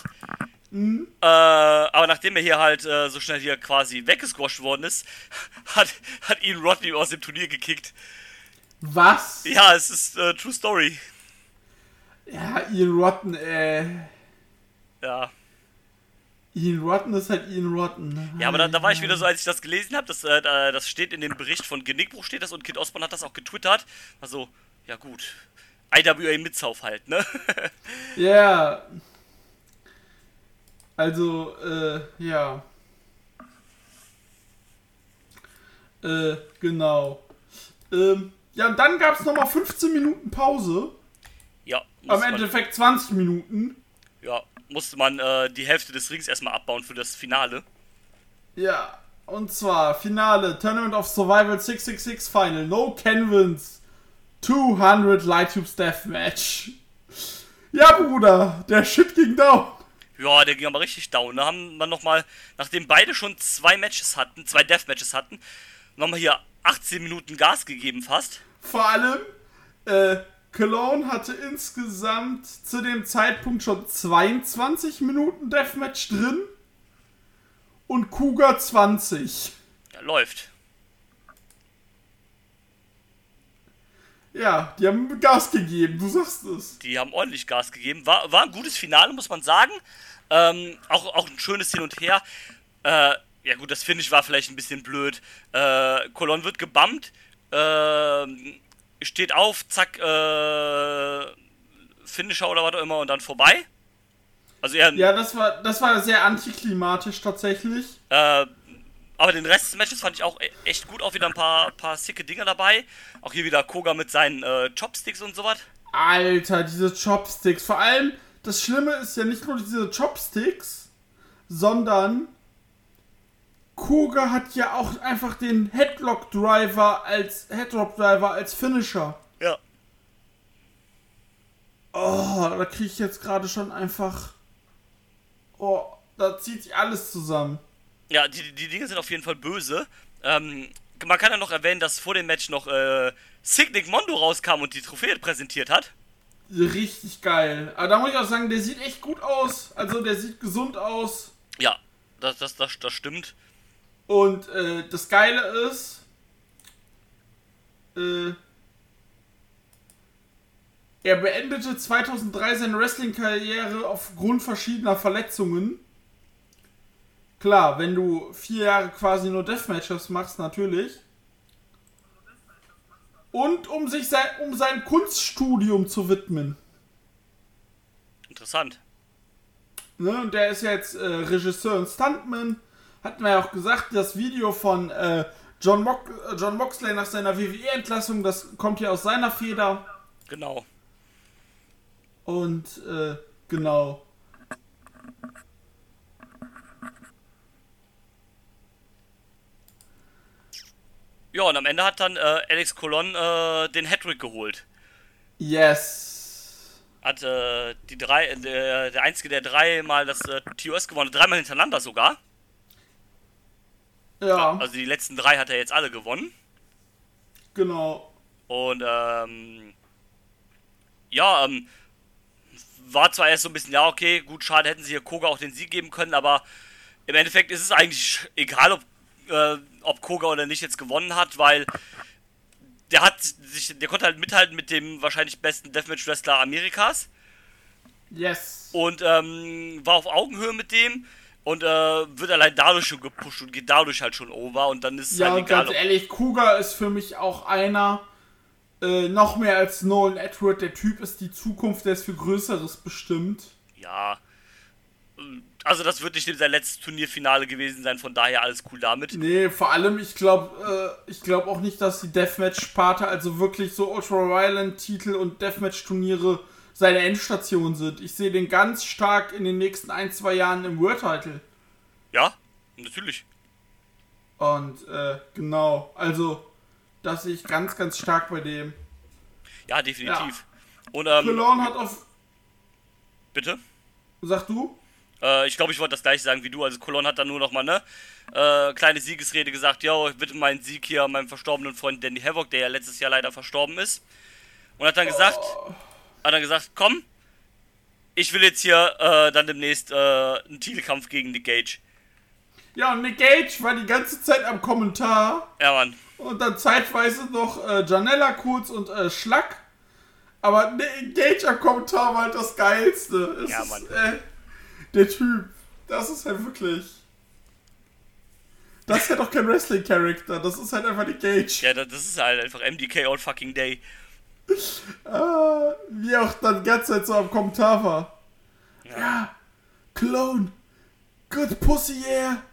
Äh, aber nachdem er hier halt äh, so schnell hier quasi weggesquasht worden ist, hat, hat ihn Rodney aus dem Turnier gekickt. was? Ja, es ist äh, True Story. Ja, Ian Rotten, äh. Ja. Ian Rotten ist halt Ian Rotten. Ja, aber da, da war ich wieder so, als ich das gelesen habe, das, äh, da- das steht in dem Bericht von Genickbruch steht das und Kid Osborne hat das auch getwittert. Also, ja gut. IWA Mitzauf halt, ne? Ja. Also, äh, ja. Äh, genau. Ähm, ja, und dann gab es nochmal 15 Minuten Pause. ja, Am Endeffekt 20 Minuten. ja, musste man äh, die Hälfte des Rings erstmal abbauen für das Finale. Ja, und zwar Finale Tournament of Survival 666 Final. No Canvins. 200 Light Tubes Deathmatch. Ja, Bruder, der Shit ging down. Ja, der ging aber richtig down. Da haben wir nochmal, nachdem beide schon zwei Matches hatten, zwei Deathmatches hatten, nochmal hier 18 Minuten Gas gegeben fast. Vor allem, äh, Cologne hatte insgesamt zu dem Zeitpunkt schon 22 Minuten Deathmatch drin. Und Kuga 20. Ja, läuft. Ja, die haben Gas gegeben, du sagst es. Die haben ordentlich Gas gegeben. War, war ein gutes Finale, muss man sagen. Ähm, auch, auch ein schönes Hin und Her. Äh, ja gut, das Finish war vielleicht ein bisschen blöd. Äh, Colon wird gebammt, ähm, steht auf, zack, äh, Finisher oder was auch immer und dann vorbei. Also eher, Ja, das war, das war sehr antiklimatisch tatsächlich. äh, aber den Rest des Matches fand ich auch e- echt gut. Auch wieder ein paar, paar sicke Dinger dabei. Auch hier wieder Koga mit seinen äh, Chopsticks und sowas. Alter, diese Chopsticks. Vor allem, das Schlimme ist ja nicht nur diese Chopsticks, sondern Kuga hat ja auch einfach den Headlock Driver als Headlock Driver als Finisher. Ja. Oh, da kriege ich jetzt gerade schon einfach. Oh, da zieht sich alles zusammen. Ja, die, die Dinge sind auf jeden Fall böse. Ähm, man kann ja noch erwähnen, dass vor dem Match noch äh, Signic Mondo rauskam und die Trophäe präsentiert hat. Richtig geil. Aber da muss ich auch sagen, der sieht echt gut aus. Also der sieht gesund aus. Ja, das, das, das, das stimmt. Und äh, das Geile ist, äh, er beendete 2003 seine Wrestling-Karriere aufgrund verschiedener Verletzungen. Klar, wenn du vier Jahre quasi nur Deathmatches machst, natürlich. Und um sich sein, um sein Kunststudium zu widmen. Interessant. Ne, und der ist jetzt äh, Regisseur und Stuntman. Hatten wir ja auch gesagt, das Video von äh, John, Mock, äh, John Moxley nach seiner WWE-Entlassung, das kommt ja aus seiner Feder. Genau. Und äh, genau. Ja, und am Ende hat dann äh, Alex Colon äh, den Hattrick geholt. Yes. Hat äh, die drei, äh, der, der einzige, der dreimal das äh, TOS gewonnen hat, dreimal hintereinander sogar. Ja, Also die letzten drei hat er jetzt alle gewonnen. genau. Und ähm, ja, ähm, war zwar erst so ein bisschen, ja, okay, gut, schade, hätten sie hier Koga auch den Sieg geben können, aber im Endeffekt ist es eigentlich egal, ob, äh, ob Koga oder nicht jetzt gewonnen hat, weil der hat sich, der konnte halt mithalten mit dem wahrscheinlich besten Deathmatch-Wrestler Amerikas Yes. und ähm, war auf Augenhöhe mit dem und äh, wird allein dadurch schon gepusht und geht dadurch halt schon over und dann ist es Ja, halt egal, ganz ob, ehrlich, Kuga ist für mich auch einer, äh, noch mehr als Nolan Edward. Der Typ ist die Zukunft, der ist für Größeres bestimmt. Ja. Also das wird nicht sein letztes Turnierfinale gewesen sein, von daher alles cool damit. Nee, vor allem, ich glaube äh, ich glaube auch nicht, dass die Deathmatch-Sparte, also wirklich so Ultra-Violent-Titel und Deathmatch-Turniere seine Endstation sind. Ich sehe den ganz stark in den nächsten ein, zwei Jahren im World-Title. Ja, natürlich. Und äh, genau, also das sehe ich ganz, ganz stark bei dem. Ja, definitiv. Und ähm, Cologne hat auf. bitte? Sag du? Äh, ich glaube, ich wollte das gleiche sagen wie du. Also Colon hat dann nur noch mal ne äh, kleine Siegesrede gesagt, ich bitte meinen Sieg hier meinem verstorbenen Freund Danny Havoc, der ja letztes Jahr leider verstorben ist. Und hat dann gesagt, hat dann gesagt, komm, ich will jetzt hier äh, dann demnächst äh, einen Titelkampf gegen Nick Gage. Ja, und Nick Gage war die ganze Zeit am Kommentar. Ja, Mann. Und dann zeitweise noch äh, Janella kurz und äh, Schlack. Aber Nick Gage am Kommentar war halt das Geilste. Es Ja, ist, Mann. Äh, der Typ. Das ist halt wirklich. Das ist halt auch kein Wrestling-Charakter. Das ist halt einfach Nick Gage. Ja, das ist halt einfach MDK all fucking day. Ah, wie auch dann die ganze Zeit so am Kommentar war. Ja. Clone. Good Pussy, yeah.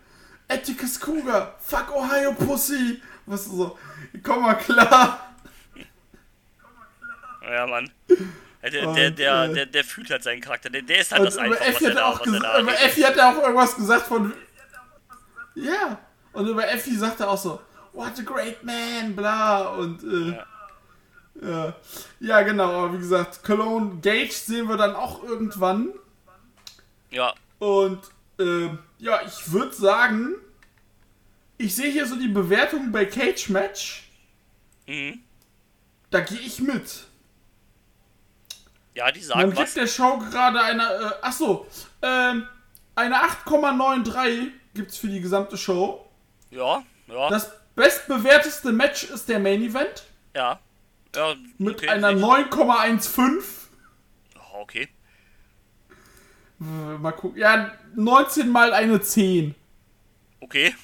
Atticus Cougar. Fuck Ohio Pussy. Was so. Komm mal klar. Ja, Mann. Ja, Der, der, der, äh, der, der fühlt halt seinen Charakter. Der, der ist halt das einfach, was Effi er da, auch was er gesagt, da über. Effi hat er auch irgendwas gesagt von. Ja. Und über Effi sagt er auch so, what a great man, bla. Und äh, ja. ja. genau, aber wie gesagt, Cologne Gage sehen wir dann auch irgendwann. Ja, Und ähm, ja, ich würde sagen, ich sehe hier so die Bewertung bei Cage Match. mhm. Da gehe ich mit. Ja, die sagen gibt was. der Show gerade eine, äh, achso, ähm, eine 8,93 gibt's für die gesamte Show. Ja, ja, Das bestbewerteste Match ist der Main Event ja. Ja, mit okay, einer sehe ich. 9,15. Oh, okay. Äh, Mal gucken. Ja, 19 mal eine 10. Okay.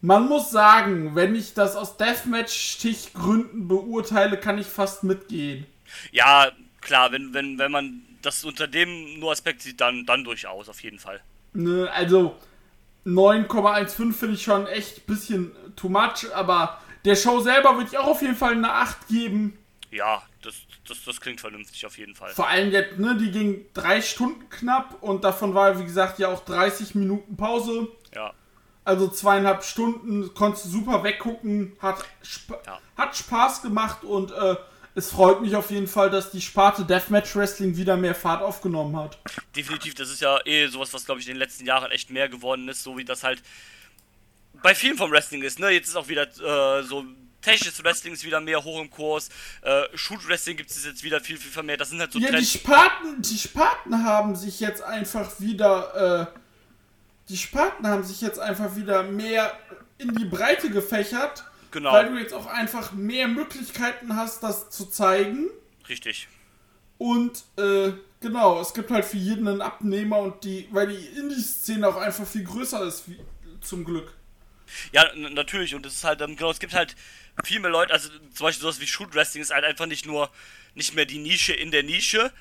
Man muss sagen, wenn ich das aus Deathmatch-Stichgründen beurteile, kann ich fast mitgehen. Ja, klar, wenn, wenn, wenn man das unter dem nur Aspekt sieht, dann, dann durchaus, auf jeden Fall. Ne, also 9,15 finde ich schon echt ein bisschen too much, aber der Show selber würde ich auch auf jeden Fall eine 8 geben. Ja, das, das, das klingt vernünftig, auf jeden Fall. Vor allem jetzt, ne, die ging drei Stunden knapp und davon war, wie gesagt, ja auch 30 Minuten Pause. Ja, Also zweieinhalb Stunden, konntest du super weggucken, hat, sp Ja. hat Spaß gemacht und äh, es freut mich auf jeden Fall, dass die Sparte Deathmatch Wrestling wieder mehr Fahrt aufgenommen hat. definitiv, das ist ja eh sowas, was, glaube ich, in den letzten Jahren echt mehr geworden ist, so wie das halt bei vielen vom Wrestling ist, ne? Jetzt ist auch wieder äh, so technisches Wrestling ist wieder mehr hoch im Kurs, äh, Shoot Wrestling gibt es jetzt wieder viel, viel vermehrt. Das sind halt so Ja, die Trends. Sparten, die Sparten haben sich jetzt einfach wieder, äh, die Sparten haben sich jetzt einfach wieder mehr in die Breite gefächert, Genau, weil du jetzt auch einfach mehr Möglichkeiten hast, das zu zeigen. richtig. Und äh, genau, es gibt halt für jeden einen Abnehmer und die, weil die Indie-Szene auch einfach viel größer ist, wie, zum Glück. Ja, natürlich. Und es ist halt, ähm, genau, es gibt halt viel mehr Leute, also zum Beispiel sowas wie Shoot Wrestling ist halt einfach nicht nur, nicht mehr die Nische in der Nische,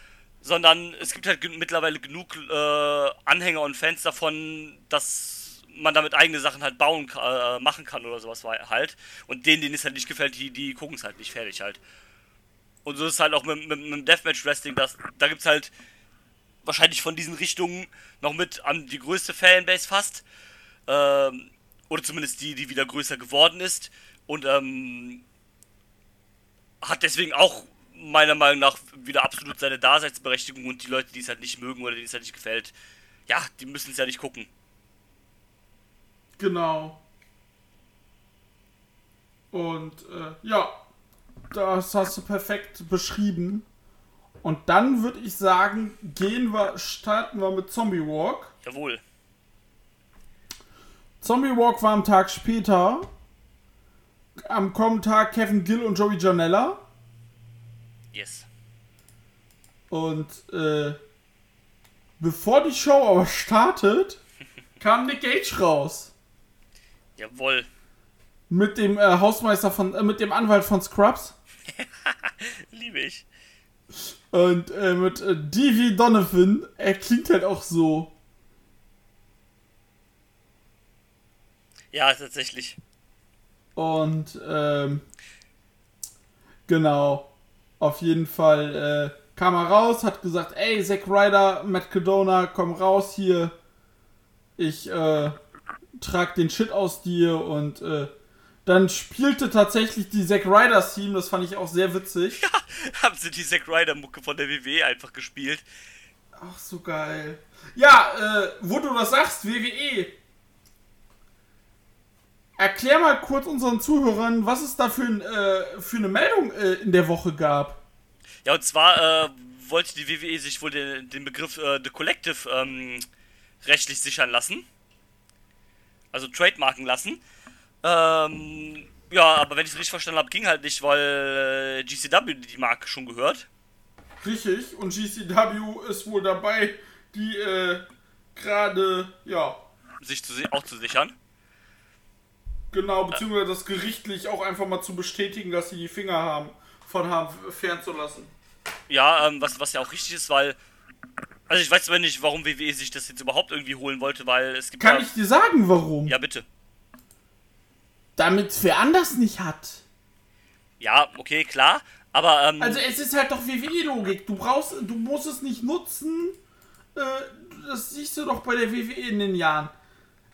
sondern es gibt halt mittlerweile genug äh, Anhänger und Fans davon, dass man damit eigene Sachen halt bauen, äh, machen kann oder sowas halt. Und denen, denen es halt nicht gefällt, die, die gucken es halt nicht fertig halt. Und so ist es halt auch mit, mit, mit dem Deathmatch Wrestling, das, da gibt es halt wahrscheinlich von diesen Richtungen noch mit an die größte Fanbase fast. Ähm, oder zumindest die, die wieder größer geworden ist. Und ähm, hat deswegen auch meiner Meinung nach wieder absolut seine Daseinsberechtigung und die Leute, die es halt nicht mögen oder denen es halt nicht gefällt, ja, die müssen es ja nicht gucken. Genau. Und äh, ja, das hast du perfekt beschrieben. Und dann würde ich sagen, gehen wir, starten wir mit Zombie Walk. Jawohl. Zombie Walk war am Tag später. Am kommenden Tag Kevin Gill und Joey Janella. Yes. Und äh, bevor die Show aber startet, kam Nick Gage raus. Jawohl. Mit dem äh, Hausmeister von, äh, mit dem Anwalt von Scrubs. Liebe ich. Und äh, mit äh, D.V. Donovan, er klingt halt auch so. Ja, tatsächlich. Und ähm, genau, auf jeden Fall äh, kam er raus, hat gesagt, ey, Zack Ryder, Matt Cadona, komm raus hier. Ich äh, trag den Shit aus dir und äh, dann spielte tatsächlich die Zack Ryder Team, das fand ich auch sehr witzig. Haben sie die Zack Ryder Mucke von der WWE einfach gespielt. Ach, so geil. Ja, äh, wo du das sagst, WWE. Erklär mal kurz unseren Zuhörern, was es da für, ein, äh, für eine Meldung äh, in der Woche gab. Ja, und zwar äh, wollte die WWE sich wohl den, den Begriff äh, The Collective ähm, rechtlich sichern lassen. Also trademarken lassen. Ähm, ja, aber wenn ich es richtig verstanden habe, ging halt nicht, weil äh, GCW die Marke schon gehört. Richtig, und GCW ist wohl dabei, die äh, gerade, ja, Sich zu, auch zu sichern. genau, beziehungsweise das gerichtlich auch einfach mal zu bestätigen, dass sie die Finger haben, von haben fernzulassen. Ja, ähm, was, was ja auch richtig ist, weil. Also ich weiß zwar nicht, warum WWE sich das jetzt überhaupt irgendwie holen wollte, weil es gibt Kann ja. ich dir sagen, warum? Ja, bitte. Damit wer anders nicht hat. Ja, okay, klar. Aber ähm, Also es ist halt doch WWE-Logik. Du brauchst, du musst es nicht nutzen. Äh, das siehst du doch bei der WWE in den Jahren.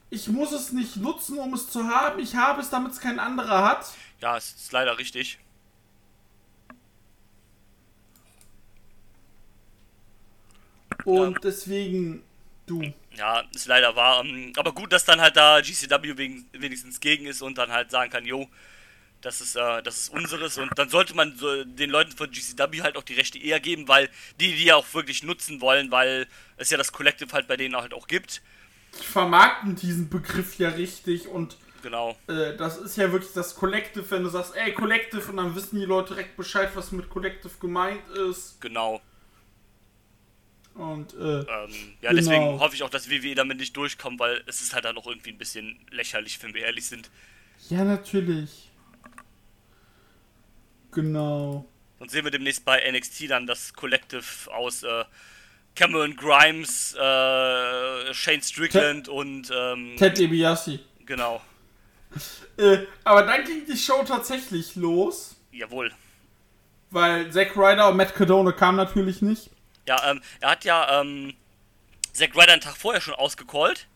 Ich muss es nicht nutzen, um es zu haben. Ich habe es, damit es kein anderer hat. ja, es ist leider richtig. Und deswegen, du. Ja, ist leider wahr. Ähm, Aber gut, dass dann halt da GCW wenigstens gegen ist und dann halt sagen kann, jo, das ist, äh, das ist unseres. Und dann sollte man so den Leuten von GCW halt auch die Rechte eher geben, weil die, die ja auch wirklich nutzen wollen, weil es ja das Collective halt bei denen halt auch gibt. Die vermarkten diesen Begriff ja richtig und Genau. äh, das ist ja wirklich das Collective, wenn du sagst, ey, Collective, und dann wissen die Leute direkt Bescheid, was mit Collective gemeint ist. Genau. Und, äh, Ähm, ja, Genau. deswegen hoffe ich auch, dass WWE damit nicht durchkommt, weil es ist halt dann auch irgendwie ein bisschen lächerlich, wenn wir ehrlich sind. ja, natürlich. Genau. Sonst sehen wir demnächst bei NXT dann das Collective aus äh, Cameron Grimes, äh, Shane Strickland und ähm, Ted DiBiase. genau. Äh, aber dann ging die Show tatsächlich los, Jawohl. weil Zack Ryder und Matt Cadona kamen natürlich nicht. Ja, ähm, er hat ja ähm, Zack Ryder einen Tag vorher schon ausgecallt.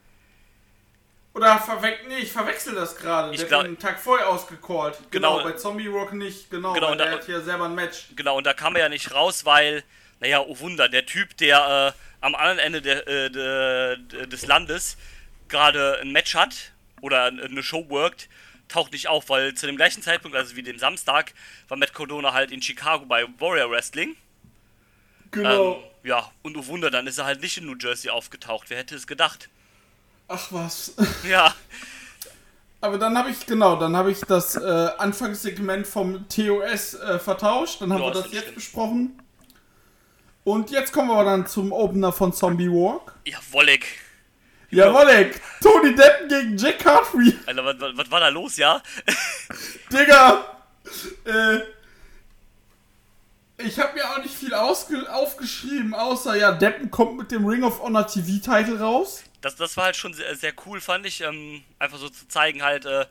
Oder verwe nee, ich verwechsel das gerade. Der glaub- hat einen Tag vorher ausgecallt. Genau, Genau. bei Zombie Rock nicht. Genau, Genau, und da- hat hier selber ein Match. Genau, und da kam er ja nicht raus, weil, naja, oh Wunder, der Typ, der äh, am anderen Ende der, äh, de, de, des Landes gerade ein Match hat oder eine Show workt, taucht nicht auf, weil zu dem gleichen Zeitpunkt, also wie dem Samstag, war Matt Cardona halt in Chicago bei Warrior Wrestling. Genau. Ähm, ja, und oh Wunder, dann ist er halt nicht in New Jersey aufgetaucht. Wer hätte es gedacht? Ach was. Ja, Aber dann habe ich, genau, dann habe ich das äh, Anfangssegment vom TOS äh, vertauscht. Dann haben Ja, wir das jetzt schlimm. besprochen. Und jetzt kommen wir aber dann zum Opener von Zombie Walk. ja, Wolleck. Jawolle, Tony Deppen gegen Jack Cartwheel. Alter, was, was, was war da los, ja? Digga! Äh, ich habe mir auch nicht viel aufgeschrieben, außer ja, Deppen kommt mit dem Ring of Honor TV-Title raus. das, das war halt schon sehr, sehr cool, fand ich. Ähm, einfach so zu zeigen, halt, äh,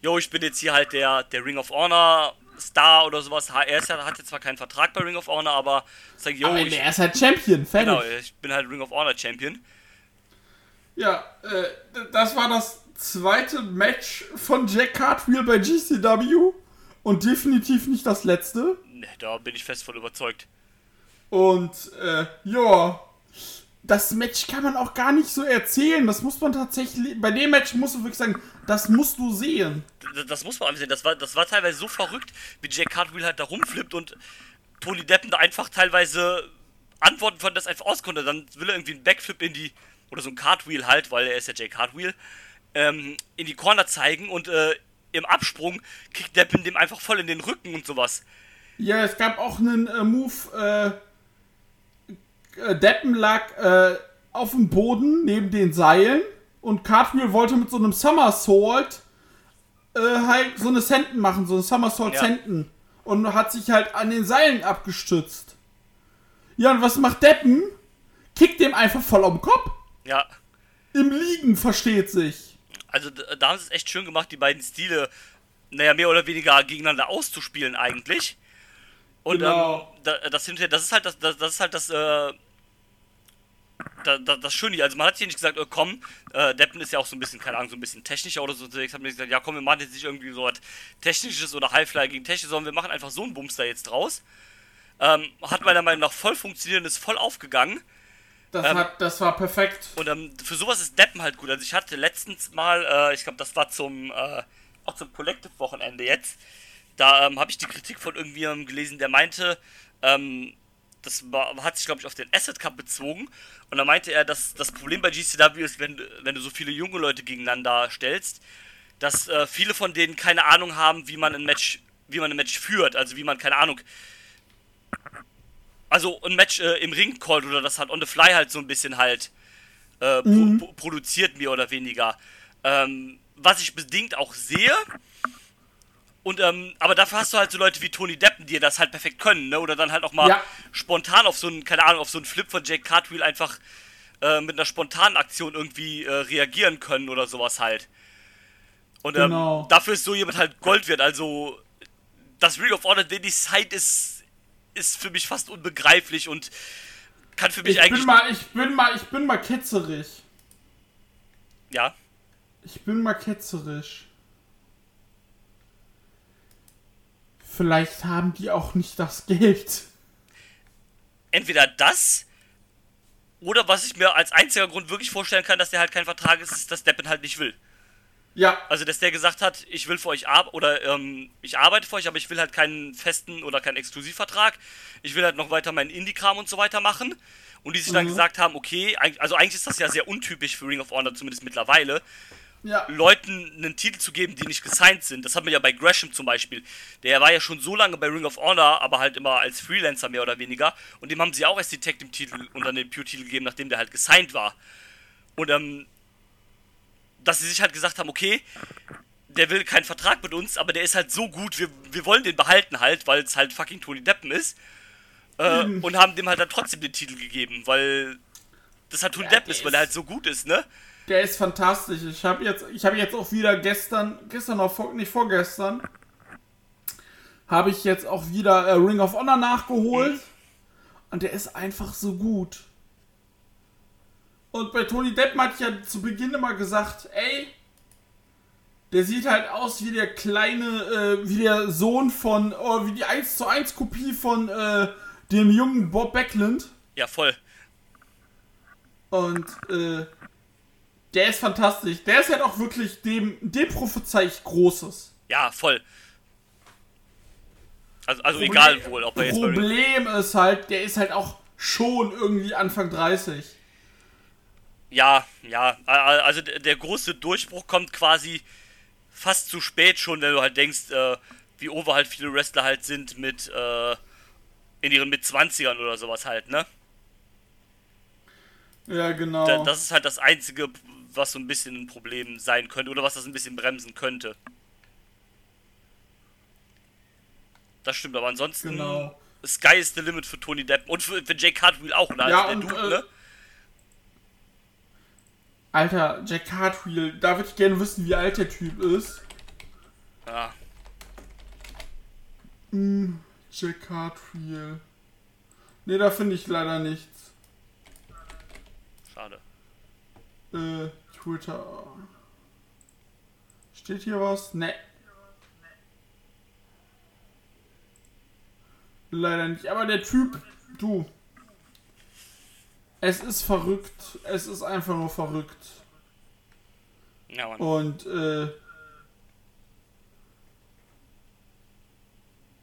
yo, ich bin jetzt hier halt der, der Ring of Honor Star oder sowas. Er ist ja, hat jetzt zwar keinen Vertrag bei Ring of Honor, aber sag, yo, Aber ich, er ist halt Champion, fertig. genau, ich bin halt Ring of Honor Champion. Ja, äh, das war das zweite Match von Jack Cartwheel bei GCW und definitiv nicht das letzte. Ne, da bin ich fest von überzeugt. Und, äh, ja. Das Match kann man auch gar nicht so erzählen. Das muss man tatsächlich. Bei dem Match musst du wirklich sagen, das musst du sehen. Das, das muss man einfach sehen. Das war, das war teilweise so verrückt, wie Jack Cartwheel halt da rumflippt und Tony Deppen da einfach teilweise Antworten von das einfach aus konnte. Dann will er irgendwie einen Backflip in die. Oder so ein Cartwheel halt, weil er ist ja Jack Cartwheel. Ähm, in die Corner zeigen und äh, im Absprung kickt Deppen dem einfach voll in den Rücken und sowas. Ja, es gab auch einen äh, Move, äh, äh, Deppen lag äh, auf dem Boden neben den Seilen und Cartwheel wollte mit so einem Somersault äh, halt so eine Senten machen, so eine Somersault Ja. Senten. Und hat sich halt an den Seilen abgestützt. Ja, und was macht Deppen? Kickt dem einfach voll am Kopf. Ja. Im Liegen, versteht sich. Also da haben sie es echt schön gemacht, die beiden Stile, naja, mehr oder weniger gegeneinander auszuspielen eigentlich. Und Genau. ähm, da, das hinterher, das ist halt das, das, das ist halt das, äh, da, da, das Schöne. Also man hat hier nicht gesagt, äh, komm, äh, Deppen ist ja auch so ein bisschen, keine Ahnung, so ein bisschen technischer oder so unterwegs. Hat mir gesagt, ja komm, wir machen jetzt nicht irgendwie so was Technisches oder Highflyer gegen Technik, sondern wir machen einfach so einen Bums da jetzt draus. Ähm, hat meiner Meinung nach voll funktioniert ist voll aufgegangen. Das, Ähm, hat, das war perfekt. Und ähm, für sowas ist Deppen halt gut. Also ich hatte letztens mal, äh, ich glaube, das war zum, äh, auch zum Collective-Wochenende jetzt. Da ähm, habe ich die Kritik von irgendjemandem gelesen, der meinte, ähm, das war, hat sich, glaube ich, auf den Asset Cup bezogen. Und da meinte er, dass das Problem bei GCW ist, wenn, du- wenn du so viele junge Leute gegeneinander stellst, dass äh, viele von denen keine Ahnung haben, wie man ein Match, wie man ein Match führt. Also wie man, keine Ahnung, also ein Match äh, im Ring callt oder das halt on the fly halt so ein bisschen halt äh, pro pro produziert, mehr oder weniger. Ähm, was ich bedingt auch sehe. Und, ähm, aber dafür hast du halt so Leute wie Tony Deppen, die das halt perfekt können, ne? Oder dann halt auch mal Ja. spontan auf so einen, keine Ahnung, auf so einen Flip von Jake Cartwheel einfach äh, mit einer spontanen Aktion irgendwie äh, reagieren können oder sowas halt. Und ähm, Genau. dafür ist so jemand halt Gold wert. Also das Ring of Honor Daily Side ist, ist für mich fast unbegreiflich und kann für mich Ich eigentlich. bin mal, ich bin mal, ich bin mal ketzerig. ja. Ich bin mal ketzerisch. Vielleicht haben die auch nicht das Geld. Entweder das oder was ich mir als einziger Grund wirklich vorstellen kann, dass der halt kein Vertrag ist, ist, dass Deppen halt nicht will. Ja, Also, dass der gesagt hat, ich will für euch arbeiten oder ähm, ich arbeite für euch, aber ich will halt keinen festen oder keinen Exklusivvertrag. Ich will halt noch weiter meinen Indie-Kram und so weiter machen. Und die sich dann Mhm. gesagt haben, okay, also eigentlich ist das ja sehr untypisch für Ring of Honor, zumindest mittlerweile, ja. Leuten einen Titel zu geben, die nicht gesigned sind. Das hat man ja bei Gresham zum Beispiel. Der war ja schon so lange bei Ring of Honor, aber halt immer als Freelancer mehr oder weniger. Und dem haben sie auch erst die Tag Team Titel und dann den Pure Titel gegeben, nachdem der halt gesigned war. Und ähm, dass sie sich halt gesagt haben, okay, der will keinen Vertrag mit uns, aber der ist halt so gut, wir, wir wollen den behalten halt, weil es halt fucking Tony Deppen ist. Äh, Und haben dem halt dann trotzdem den Titel gegeben, weil das halt Tony Deppen ist, weil er halt so gut ist, ne? Der ist fantastisch. Ich habe jetzt, ich habe jetzt auch wieder gestern, gestern noch vor, nicht vorgestern, habe ich jetzt auch wieder äh, Ring of Honor nachgeholt. Und der ist einfach so gut. Und bei Tony Depp hatte ich ja zu Beginn immer gesagt, ey, der sieht halt aus wie der kleine, äh, wie der Sohn von, oh, wie die 1 zu 1 Kopie von äh, dem jungen Bob Backlund. Ja, voll. Und äh, der ist fantastisch. Der ist halt auch wirklich dem, dem prophezei ich Großes. Ja, voll. Also, also Problem- egal wohl, ob er jetzt Problem ist halt, der ist halt auch schon irgendwie Anfang 30. Ja, ja, also der, große Durchbruch kommt quasi fast zu spät schon, wenn du halt denkst, äh, wie over halt viele Wrestler halt sind mit äh, in ihren mit 20ern oder sowas halt, ne? Ja, genau. Da, das ist halt das einzige, was so ein bisschen ein Problem sein könnte oder was das ein bisschen bremsen könnte. Das stimmt, aber ansonsten Genau. Sky is the limit für Tony Depp und für, für Jake Cartwheel auch, ne? Also Ja, der und, Dude, äh, ne? Alter, Jack Cartwheel, da würde ich gerne wissen, wie alt der Typ ist. Ja. Jack Cartwheel. Ne, da finde ich leider nichts. Schade. Äh, Twitter. Steht hier was? Ne. Leider nicht. Aber der Typ, du. Es ist verrückt. Es ist einfach nur verrückt. Ja. Und, äh.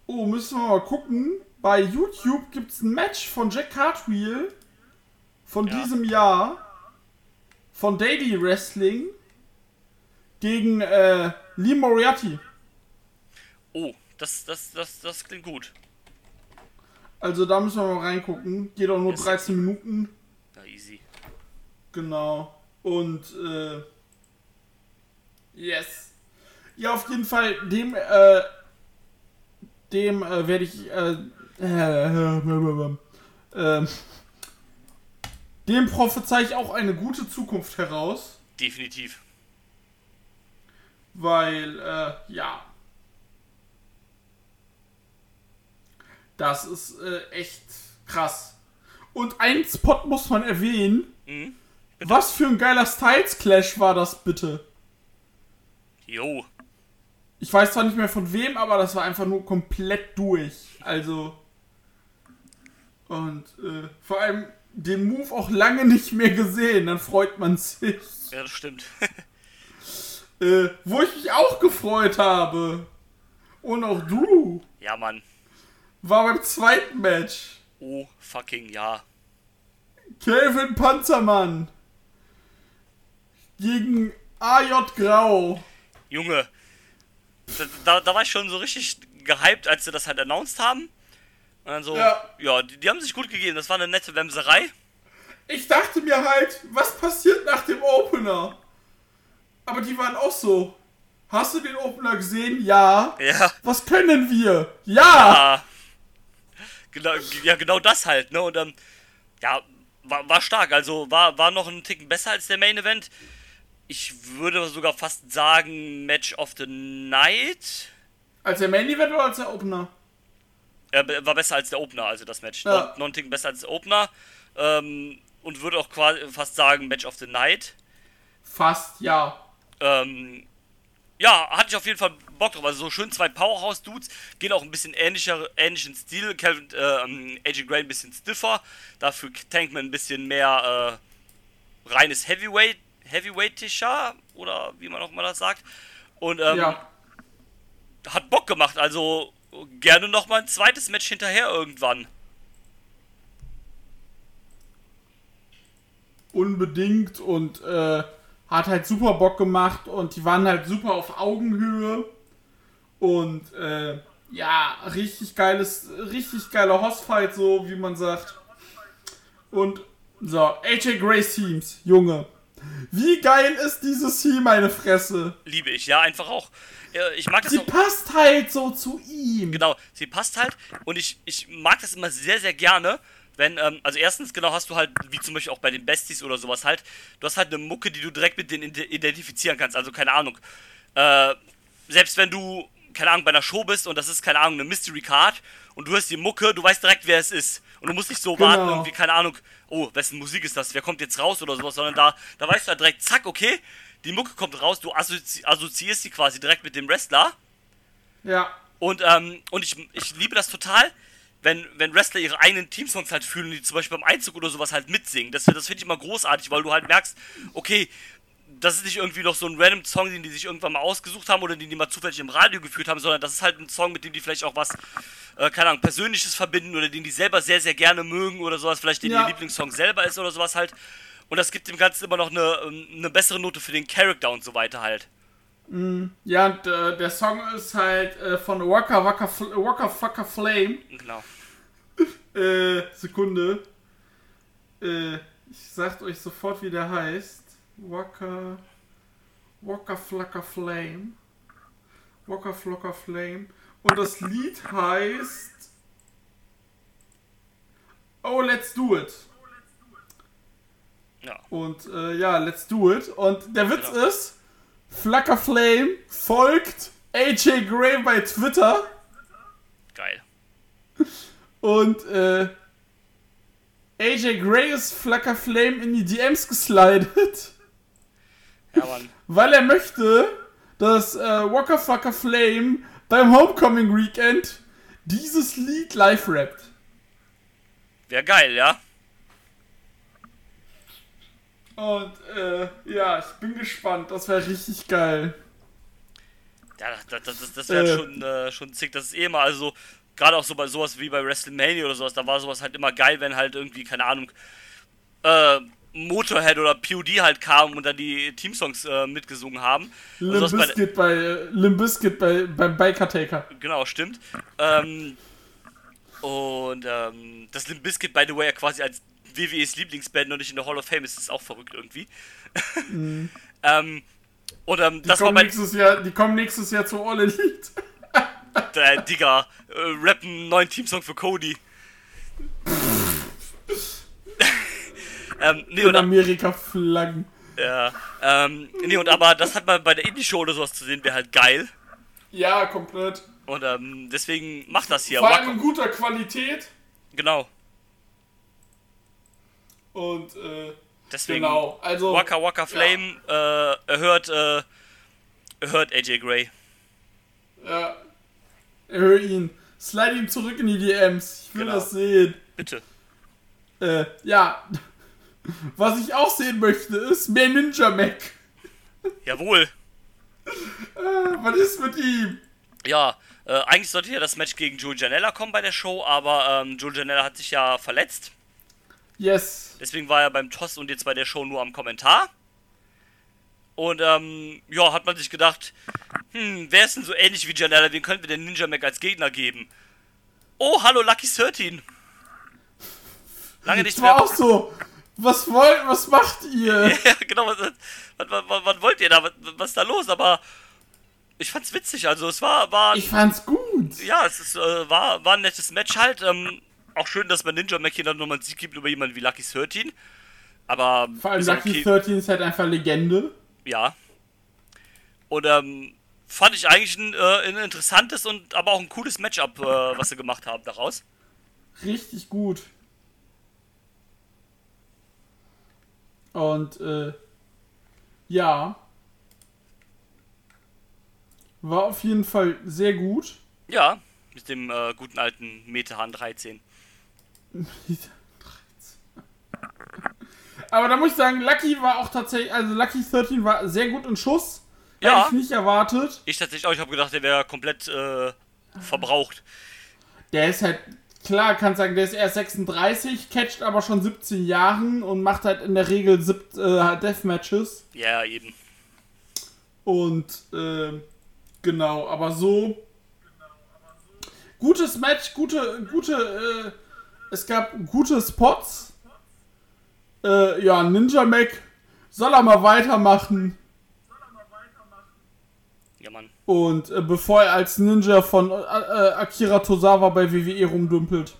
Oh, müssen wir mal gucken. Bei YouTube gibt es ein Match von Jack Cartwheel von Ja. diesem Jahr von Daily Wrestling gegen äh, Lee Moriarty. Oh, das, das, das, das klingt gut. Also da müssen wir mal reingucken. Geht auch nur Yes. 13 Minuten. Ja, easy. Genau. Und äh, yes. Ja, auf jeden Fall, dem, äh, dem äh, werde ich, äh, äh, äh, dem prophezei ich auch eine gute Zukunft heraus, Definitiv. weil, äh, ja. Das ist äh, echt krass. Und einen Spot muss man erwähnen. Mhm. Was für ein geiler Styles Clash war das bitte? Jo. Ich weiß zwar nicht mehr von wem, aber das war einfach nur komplett durch. Also. Und äh, vor allem den Move auch lange nicht mehr gesehen, dann freut man sich. Ja, das stimmt. Äh, wo ich mich auch gefreut habe. Und auch du. ja, Mann. War beim zweiten Match. Oh, fucking ja. Kelvin Panzermann. Gegen AJ Grau. Junge. Da, da, da war ich schon so richtig gehypt, als sie das halt announced haben. Und dann so, Ja. ja, die, die haben sich gut gegeben. Das war eine nette Wemserei. Ich dachte mir halt, was passiert nach dem Opener? Aber die waren auch so. Hast du den Opener gesehen? Ja. Ja. Was können wir? Ja. Ah. Genau, ja, genau das halt, ne? Und ähm, ja, war, war stark. Also war, war noch ein Ticken besser als der Main Event. Ich würde sogar fast sagen, Match of the Night. Als der Main Event oder als der Opener? Äh, war besser als der Opener, also das Match. Ja. Noch, noch ein Ticken besser als der Opener. Ähm, und würde auch quasi fast sagen, Match of the Night. Fast, ja. Ähm, ja, hatte ich auf jeden Fall Bock drauf. Also so schön zwei Powerhouse-Dudes, gehen auch ein bisschen ähnlicher, ähnlichen Stil. Calvin, äh, AJ Gray ein bisschen stiffer, dafür Tankman ein bisschen mehr äh, reines Heavyweight, Heavyweightischer oder wie man auch mal das sagt. Und ähm, ja. hat Bock gemacht. Also gerne noch mal ein zweites Match hinterher irgendwann. Unbedingt und äh, hat halt super Bock gemacht und die waren halt super auf Augenhöhe. Und äh, ja, richtig geiles, richtig geiler Hossfight, so wie man sagt. Und so, AJ Grace Teams, Junge. Wie geil ist dieses Team, meine Fresse? Liebe ich, ja, einfach auch. Ich mag das Sie auch. passt halt so zu ihm. Genau, sie passt halt und ich, ich mag das immer sehr, sehr gerne, wenn, ähm, also erstens, genau, hast du halt, wie zum Beispiel auch bei den Besties oder sowas halt, du hast halt eine Mucke, die du direkt mit denen ide- identifizieren kannst, also keine Ahnung. Äh, selbst wenn du, keine Ahnung, bei einer Show bist und das ist, keine Ahnung, eine Mystery Card und du hörst die Mucke, du weißt direkt, wer es ist. Und du musst nicht so Genau. warten, irgendwie, keine Ahnung, oh, wessen Musik ist das, wer kommt jetzt raus oder sowas, sondern da, da weißt du halt direkt, zack, okay, die Mucke kommt raus, du assozi assoziierst sie quasi direkt mit dem Wrestler. Ja, Und, ähm, und ich, ich liebe das total, wenn, wenn Wrestler ihre eigenen Teamsongs halt fühlen, die zum Beispiel beim Einzug oder sowas halt mitsingen. Das, das finde ich immer großartig, weil du halt merkst, okay, das ist nicht irgendwie noch so ein random Song, den die sich irgendwann mal ausgesucht haben oder den die mal zufällig im Radio geführt haben, sondern das ist halt ein Song, mit dem die vielleicht auch was, äh, keine Ahnung, Persönliches verbinden oder den die selber sehr, sehr gerne mögen oder sowas, vielleicht den Ja. ihr Lieblingssong selber ist oder sowas halt. Und das gibt dem Ganzen immer noch eine, ähm, eine bessere Note für den Charakter und so weiter halt. ja, und äh, der Song ist halt äh, von Waka Waka Waka Fucker Flame. Genau. Äh, Sekunde. Äh, ich sagt euch sofort, wie der heißt. Waka. Waka Flacker Flame. Waka Flocker Flame. Und das Lied heißt. Oh, let's do it. Ja. Und äh, ja, let's do it. Und der Witz Genau. ist, Flacker Flame folgt AJ Gray bei Twitter. Geil. Und äh, AJ Gray ist Flacker Flame in die DMs geslidet, Ja, Mann. weil er möchte, dass äh, Waka Flacker Flame beim Homecoming Weekend dieses Lied live rappt. Wäre geil, ja? Und äh, ja, ich bin gespannt. Das wäre richtig geil. Ja, das, das, das, das wäre Äh. schon, äh, schon zick. Das ist eh immer, also gerade auch so bei sowas wie bei WrestleMania oder sowas, da war sowas halt immer geil, wenn halt irgendwie, keine Ahnung, äh, Motorhead oder POD halt kamen und dann die Teamsongs äh, mitgesungen haben. Und Limp sowas bei, bei, Limp Bizkit bei, beim Biker Taker. genau, stimmt. Ähm, und ähm, das Limp Bizkit, by the way, ja quasi als WWEs Lieblingsband und nicht in der Hall of Fame ist, ist auch verrückt irgendwie. ähm, und ähm, Die, das war nächstes Jahr, die kommen nächstes Jahr zu All Elite. der Digga, äh, rappen einen neuen Teamsong für Cody. ähm, nee, In und, Amerika flaggen. ja, ähm, nee, und aber das hat man bei der Indie-Show oder sowas zu sehen, wäre halt geil. Ja, komplett. Und ähm, deswegen macht das hier. Vor allem in guter Qualität. genau. Und äh, Deswegen genau, also Waka Waka Flame äh, erhört, äh, erhört AJ Gray. ja, erhöhe ihn. Slide ihn zurück in die DMs. Ich will Genau. das sehen. Bitte. Äh, ja. Was ich auch sehen möchte, ist mehr Ninja Mac. Jawohl. Äh, was ist mit ihm? Ja, äh, eigentlich sollte ja das Match gegen Joe Janella kommen bei der Show, aber ähm, Joe Janella hat sich ja verletzt. Yes. Deswegen war er beim Toss und jetzt bei der Show nur am Kommentar. Und ähm, ja, hat man sich gedacht, hm, wer ist denn so ähnlich wie Janella? Wen könnten wir denn Ninja Mac als Gegner geben? Oh, hallo Lucky 13. Lange nicht Ich war mehr. auch so. Was wollt, was macht ihr? Ja, genau, was, was, was, was, wollt ihr da? Was, was ist da los? Aber ich fand's witzig, also es war, war Ich fand's gut. ja, es ist, äh, war, war ein nettes Match halt. Ähm, auch schön, dass man Ninja Mac hier dann nochmal einen Sieg gibt über jemanden wie Lucky 13. Aber Vor allem Lucky okay. 13 ist halt einfach Legende. Ja. Und ähm, fand ich eigentlich ein, äh, ein interessantes und aber auch ein cooles Matchup, äh, was sie gemacht haben daraus. Richtig gut. Und äh, ja. War auf jeden Fall sehr gut. Ja, mit dem äh, guten alten Metehan 13. Aber da muss ich sagen, Lucky war auch tatsächlich, also Lucky 13 war sehr gut in Schuss. Ja. Hätte ich nicht erwartet. Ich tatsächlich auch, ich habe gedacht, der wäre komplett äh, verbraucht. Der ist halt, klar, kann sagen, der ist erst 36, catcht aber schon 17 Jahren und macht halt in der Regel sieb, äh, Deathmatches. Ja, eben. Und äh, genau, aber so gutes Match, gute, gute, äh, es gab gute Spots. Äh, ja, Ninja Mac soll er mal weitermachen. Und äh, bevor er als Ninja von äh, äh, Akira Tozawa bei WWE rumdümpelt.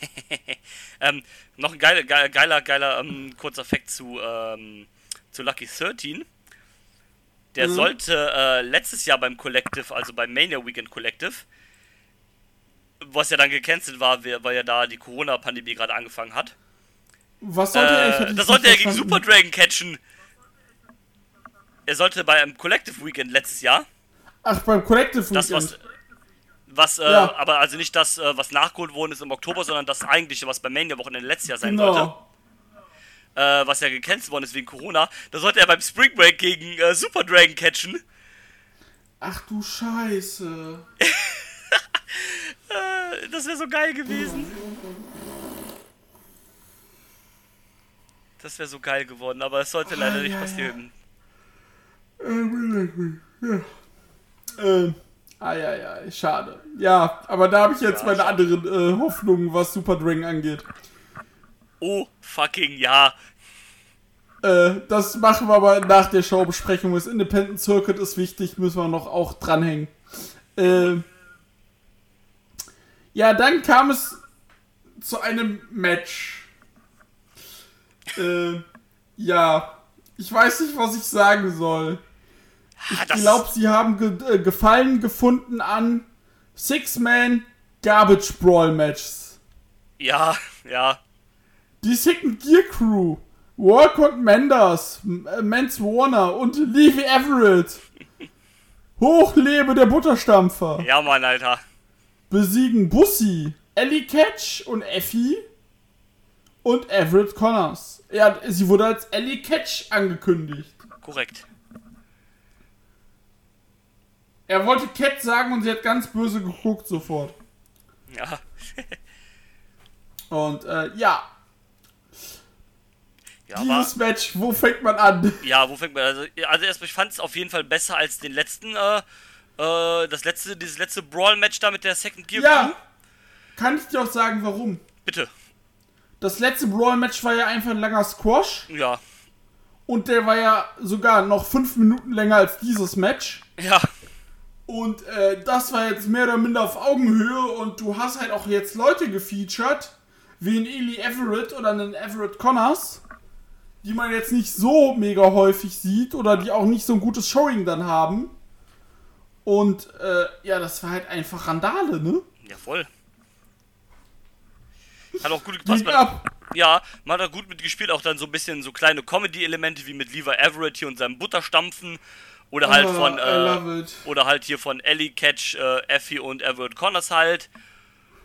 Ähm, noch ein geiler, geiler, geiler, geiler ähm, kurzer Fact zu, ähm, zu Lucky 13. Der Mhm. sollte äh, letztes Jahr beim Collective, also beim Mania Weekend Collective, was ja dann gecancelt war, weil ja da die Corona-Pandemie gerade angefangen hat. Was sollte er? Äh, hatte da sollte er gegen. Super Dragon catchen. Er sollte bei einem Collective Weekend letztes Jahr, Ach, beim Collective das Weekend. was, was, äh, Ja. aber also nicht das, äh, was nachgeholt worden ist im Oktober, sondern das eigentliche, was beim Mania Wochenende letztes Jahr sein sollte. genau. äh, was ja gecancelt worden ist wegen Corona, da sollte er beim Spring Break gegen äh, Super Dragon catchen. Ach du Scheiße. Äh, das wäre so geil gewesen. Das wäre so geil geworden, aber es sollte leider nicht ja, ja. passieren. Ähm, ah ja, ja, schade. Ja, aber da habe ich jetzt Ja, meine anderen äh, Hoffnungen, was Super Dragon angeht. Oh, fucking ja. Äh, das machen wir aber nach der Showbesprechung. Das Independent Circuit ist wichtig, müssen wir noch auch dranhängen. Äh, ja, dann kam es zu einem Match. Äh, ja, ich weiß nicht, was ich sagen soll. Ah, Ich glaube, sie haben ge äh, Gefallen gefunden an Six-Man Garbage Brawl Matches. ja, ja. Die Second Gear Crew, Walcott Menders, M- äh, Mans Warner und Levi Everett. Hochlebe der Butterstampfer. Ja, Mann, Alter. besiegen Bussi, Ellie Catch und Effie und Everett Connors. Ja, sie wurde als Ellie Catch angekündigt. Korrekt. Er wollte Cat sagen und sie hat ganz böse geguckt sofort. Ja. Und äh, ja, Ja, aber, dieses Match, wo fängt man an? ja, wo fängt man? Also, also erstmal, ich fand es auf jeden Fall besser als den letzten, äh, äh, das letzte, dieses letzte Brawl-Match da mit der Second Gear Ja, kann ich dir auch sagen, warum. Bitte. Das letzte Brawl-Match war ja einfach ein langer Squash Ja. und der war ja sogar noch fünf Minuten länger als dieses Match. Ja. Und äh, das war jetzt mehr oder minder auf Augenhöhe und du hast halt auch jetzt Leute gefeatured, wie ein Eli Everett oder einen Everett Connors, die man jetzt nicht so mega häufig sieht oder die auch nicht so ein gutes Showing dann haben. Und äh, ja, das war halt einfach Randale, ne? Ja, voll. Hat auch gut gepasst. Man, ja, man hat da gut mitgespielt. Auch dann so ein bisschen so kleine Comedy-Elemente wie mit Lever Everett hier und seinem Butterstampfen. Oder halt Ah, von, äh, oder halt hier von Ellie Catch, äh, Effie und Everett Connors halt.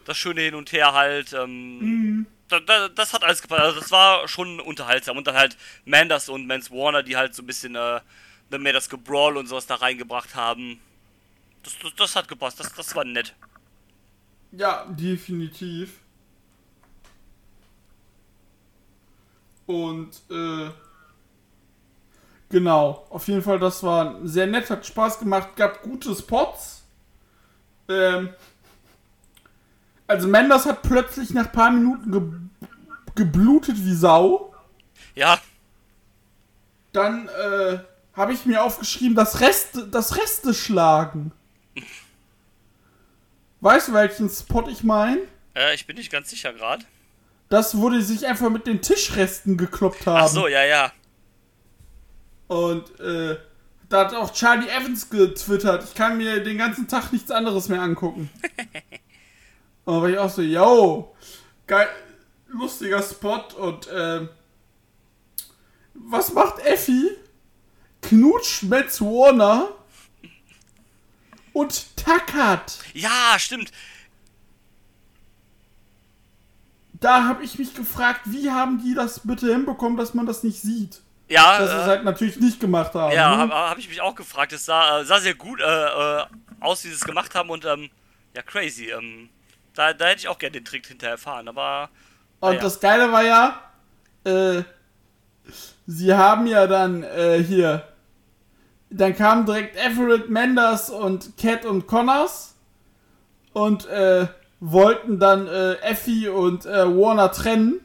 Das schöne Hin und Her halt. Ähm, Mhm. da, da, das hat alles gepasst. Also das war schon unterhaltsam. Und dann halt Manders und Mans Warner, die halt so ein bisschen äh, mehr das Gebrawl und sowas da reingebracht haben. Das, das, das hat gepasst. Das, das war nett. Ja, definitiv. Und, äh, genau, auf jeden Fall, das war sehr nett, hat Spaß gemacht, gab gute Spots. Ähm, also Mendes hat plötzlich nach ein paar Minuten ge geblutet wie Sau. Ja, Dann, äh, habe ich mir aufgeschrieben, das Reste, das Reste schlagen. Weißt du, welchen Spot ich meine? äh, ich bin nicht ganz sicher gerade. Das wurde sich einfach mit den Tischresten gekloppt haben. Ach so, ja, ja. Und äh, da hat auch Charlie Evans getwittert. Ich kann mir den ganzen Tag nichts anderes mehr angucken. Und da war ich auch so, yo, geil, lustiger Spot. Und ähm, was macht Effi? Knutscht Metz Warner und tackert. Ja, stimmt. Da habe ich mich gefragt, wie haben die das bitte hinbekommen, dass man das nicht sieht? Ja, Dass sie es äh, halt natürlich nicht gemacht haben. ja, ne? habe hab ich mich auch gefragt. Es sah, äh, sah sehr gut äh, äh, aus, wie sie es gemacht haben und ähm, ja, crazy. Ähm, da, da hätte ich auch gerne den Trick hinterher erfahren, aber Und ja. das Geile war ja, äh, sie haben ja dann äh, hier, dann kamen direkt Everett, Menders und Cat und Connors und äh, wollten dann äh, Effie und äh, Warner trennen.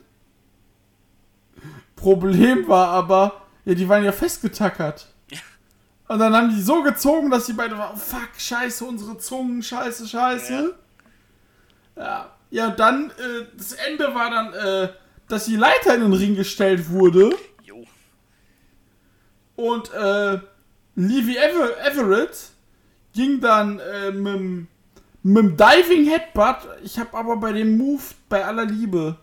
Problem war aber, ja, die waren ja festgetackert. Und dann haben die so gezogen, dass die beide waren, oh, fuck, scheiße, unsere Zungen, scheiße, scheiße. Ja, ja und dann, äh, das Ende war dann, äh, dass die Leiter in den Ring gestellt wurde jo. und äh, Levy Ever Everett ging dann äh, mit, dem- mit dem Diving Headbutt. Ich habe aber bei dem Move, bei aller Liebe,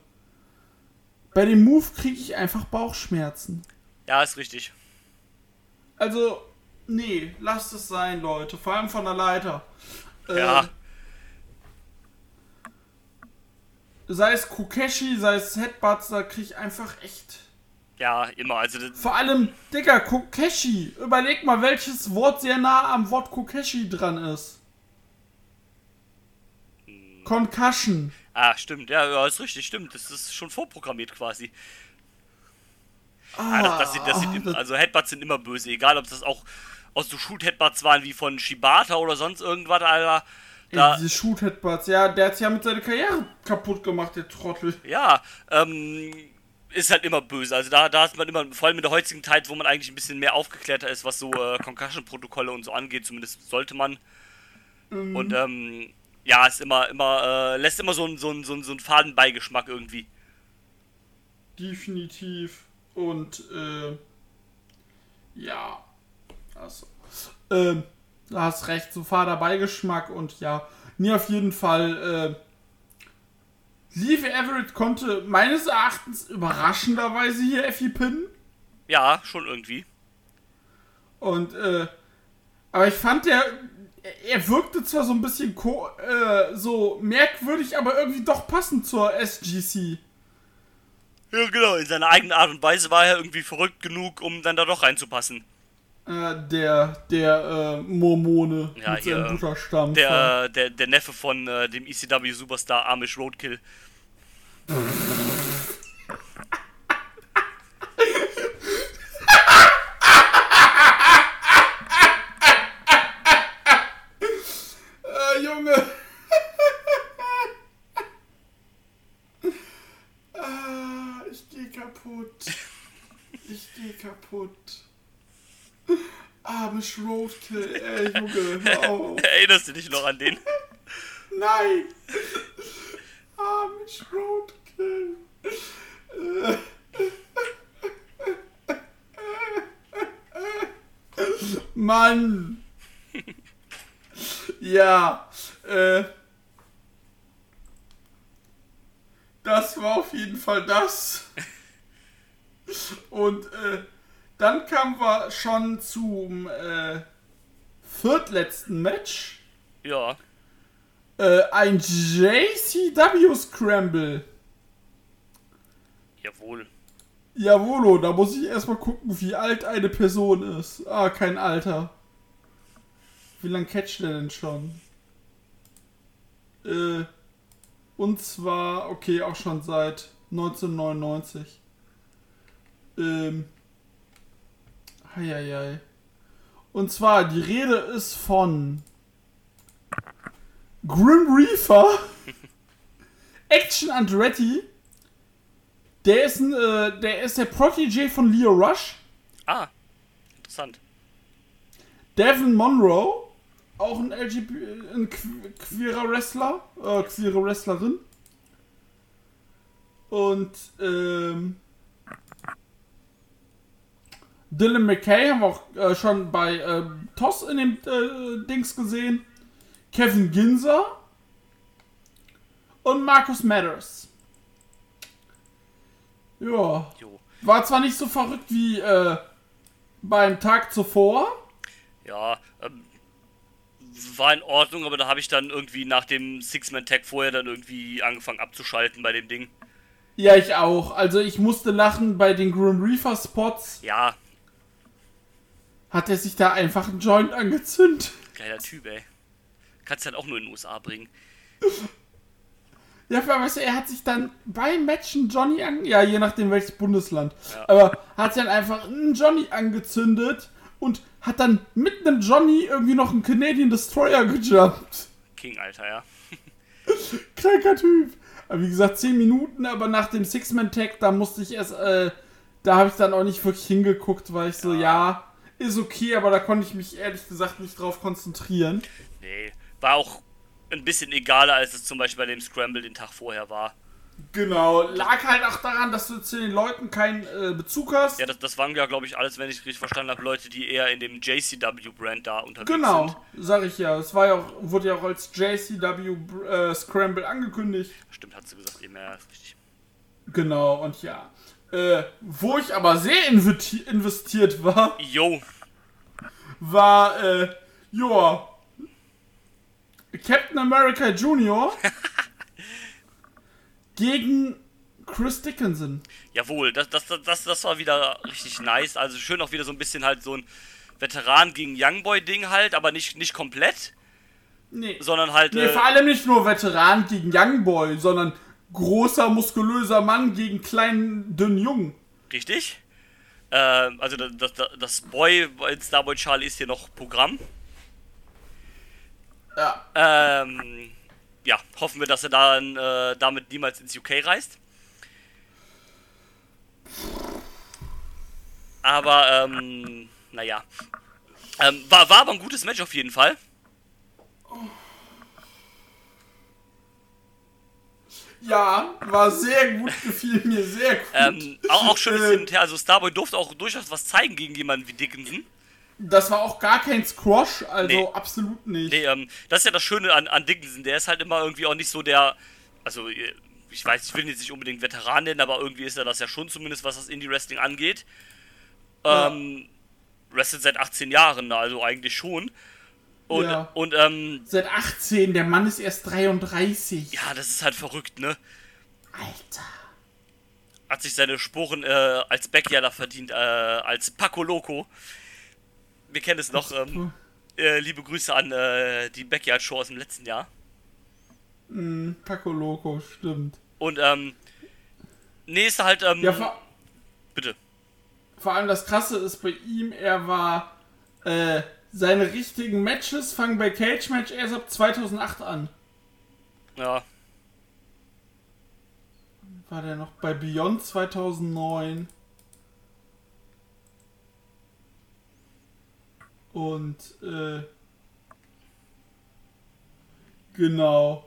bei dem Move kriege ich einfach Bauchschmerzen. Ja, ist richtig. Also, nee, lasst es sein, Leute. Vor allem von der Leiter. Äh, Ja. Sei es Kokeshi, sei es Headbutts, da kriege ich einfach echt. Ja, immer. Also, Vor allem, Digga, Kokeshi. Überleg mal, welches Wort sehr nah am Wort Kokeshi dran ist. Concussion. Ah, stimmt. Ja, ja, ist richtig, stimmt. Das ist schon vorprogrammiert quasi. Ah, Ja, das, das sind, das sind, also Headbutts sind immer böse, egal ob das auch aus so Shoot-Headbutts waren wie von Shibata oder sonst irgendwas, Alter. Da, diese Shoot Headbutts, ja, der hat ja mit seiner Karriere kaputt gemacht, der Trottel. ja, ähm, ist halt immer böse. Also da, da hat man immer, vor allem in der heutigen Zeit, wo man eigentlich ein bisschen mehr aufgeklärter ist, was so äh, Concussion-Protokolle und so angeht, zumindest sollte man. Und ähm, ja, ist immer, immer, äh, lässt immer so einen so einen- so einen- so einen faden Beigeschmack irgendwie. Definitiv. Und, äh, ja. Also, ähm, du hast recht, so fader Beigeschmack und ja, nee, auf jeden Fall, äh, Leave Everett konnte meines Erachtens überraschenderweise hier Effie pinnen. Ja, schon irgendwie. Und, äh, aber ich fand der, er- er wirkte zwar so ein bisschen ko äh, so merkwürdig, aber irgendwie doch passend zur SGC. Ja, genau. In seiner eigenen Art und Weise war er irgendwie verrückt genug, um dann da doch reinzupassen. Äh, der, der, äh, Mormone Ja, mit seinem hier, Butterstamm. Der, der, der Neffe von äh, dem ECW-Superstar Amish Roadkill. Äh, Junge. ah, ich geh kaputt. Ich geh kaputt. Armes Roadkill, ey, Junge, hör auf. Erinnerst du dich noch an den? Nein! Armes Roadkill. Mann! Ja, äh. Das war auf jeden Fall das. Und äh, dann kamen wir schon zum äh, viertletzten Match. Ja. Äh, ein JCW Scramble. Jawohl. Jawolo, da muss ich erstmal gucken, wie alt eine Person ist. Ah, kein Alter. Wie lange catcht der denn schon? Äh, und zwar, okay, auch schon seit 1999. Ähm. Heieiei. Und zwar, die Rede ist von Grim Reaper, Action Andretti, der ist, ein, äh, der ist der Protégé von Leo Rush. Ah, interessant. Devin Monroe, auch ein LGB, ein que- queerer Wrestler, äh, queere Wrestlerin. Und, ähm, Dylan McKay haben wir auch äh, schon bei ähm, Toss in dem äh, Dings gesehen. Kevin Ginzer und Marcus Matters. Ja. Jo. War zwar nicht so verrückt wie äh, beim Tag zuvor. Ja, ähm, war in Ordnung, aber da habe ich dann irgendwie nach dem Six-Man-Tag vorher dann irgendwie angefangen abzuschalten bei dem Ding. Ja, ich auch. Also ich musste lachen bei den Grim Reaper Spots. Ja, Hat er sich da einfach einen Joint angezündet. geiler Typ, ey. Kannst du halt auch nur in den USA bringen. Ja, aber weißt du, er hat sich dann beim Matchen Johnny an... Ja, je nachdem welches Bundesland. Ja. Aber hat sich dann einfach einen Johnny angezündet und hat dann mit einem Johnny irgendwie noch einen Canadian Destroyer gejumpt. King, Alter, ja. Kranker Typ. Aber wie gesagt, 10 Minuten, aber nach dem Six-Man-Tag, da musste ich erst, äh, da habe ich dann auch nicht wirklich hingeguckt, weil ich so, ja, ist okay, aber da konnte ich mich ehrlich gesagt nicht drauf konzentrieren. Nee, war auch ein bisschen egaler, als es zum Beispiel bei dem Scramble den Tag vorher war. Genau, lag halt auch daran, dass du zu den Leuten keinen äh, Bezug hast. Ja, das, das waren ja, glaube ich, alles, wenn ich richtig verstanden habe, Leute, die eher in dem JCW-Brand da unterwegs genau, sind. sag ich ja. Es war ja auch, wurde ja auch als JCW äh, Scramble angekündigt. Stimmt, hat sie gesagt, eben, ja, richtig. Genau, und ja. Äh, wo ich aber sehr investi- investiert war, Yo, war, äh, joa, Captain America Jr. gegen Chris Dickinson. jawohl, das, das, das, das war wieder richtig nice. Also schön auch wieder so ein bisschen halt so ein Veteran gegen Youngboy-Ding halt, aber nicht, nicht komplett, Nee. sondern halt. Nee, äh, vor allem nicht nur Veteran gegen Youngboy, sondern großer, muskulöser Mann gegen kleinen, dünnen Jungen. Richtig. Ähm, also das, das, das Boy in Starboy Charlie ist hier noch Programm. Ja. Ähm, ja, hoffen wir, dass er dann äh, damit niemals ins UK reist. Aber, ähm, naja. Ähm, war, war aber ein gutes Match auf jeden Fall. Ja, war sehr gut, gefiel mir sehr gut. Ähm, auch, auch schönes Äh, Hin und Her. Also Starboy durfte auch durchaus was zeigen gegen jemanden wie Dickinson. Das war auch gar kein Squash, also Nee. absolut nicht. Nee, ähm, das ist ja das Schöne an, an Dickinson. Der ist halt immer irgendwie auch nicht so der. Also, äh, ich weiß, ich will ihn jetzt nicht unbedingt Veteran nennen, aber irgendwie ist er das ja schon, zumindest was das Indie-Wrestling angeht. Ja. Ähm, wrestelt seit 18 Jahren, also eigentlich schon. Und, Ja. und ähm, Seit 18, der Mann ist erst 33. ja, das ist halt verrückt, ne? Alter. Hat sich seine Sporen äh, als Backyarder verdient, äh, als Paco Loco. Wir kennen es noch. Ähm, äh, liebe Grüße an äh, die Backyard-Show aus dem letzten Jahr. Mm, Paco Loco, stimmt. Und, ähm, nee, ist halt, ähm, Ja, vor, bitte. vor allem das Krasse ist bei ihm, er war, äh, seine richtigen Matches fangen bei Cage Match erst ab 2008 an. Ja, War der noch bei Beyond 2009? Und, äh, genau.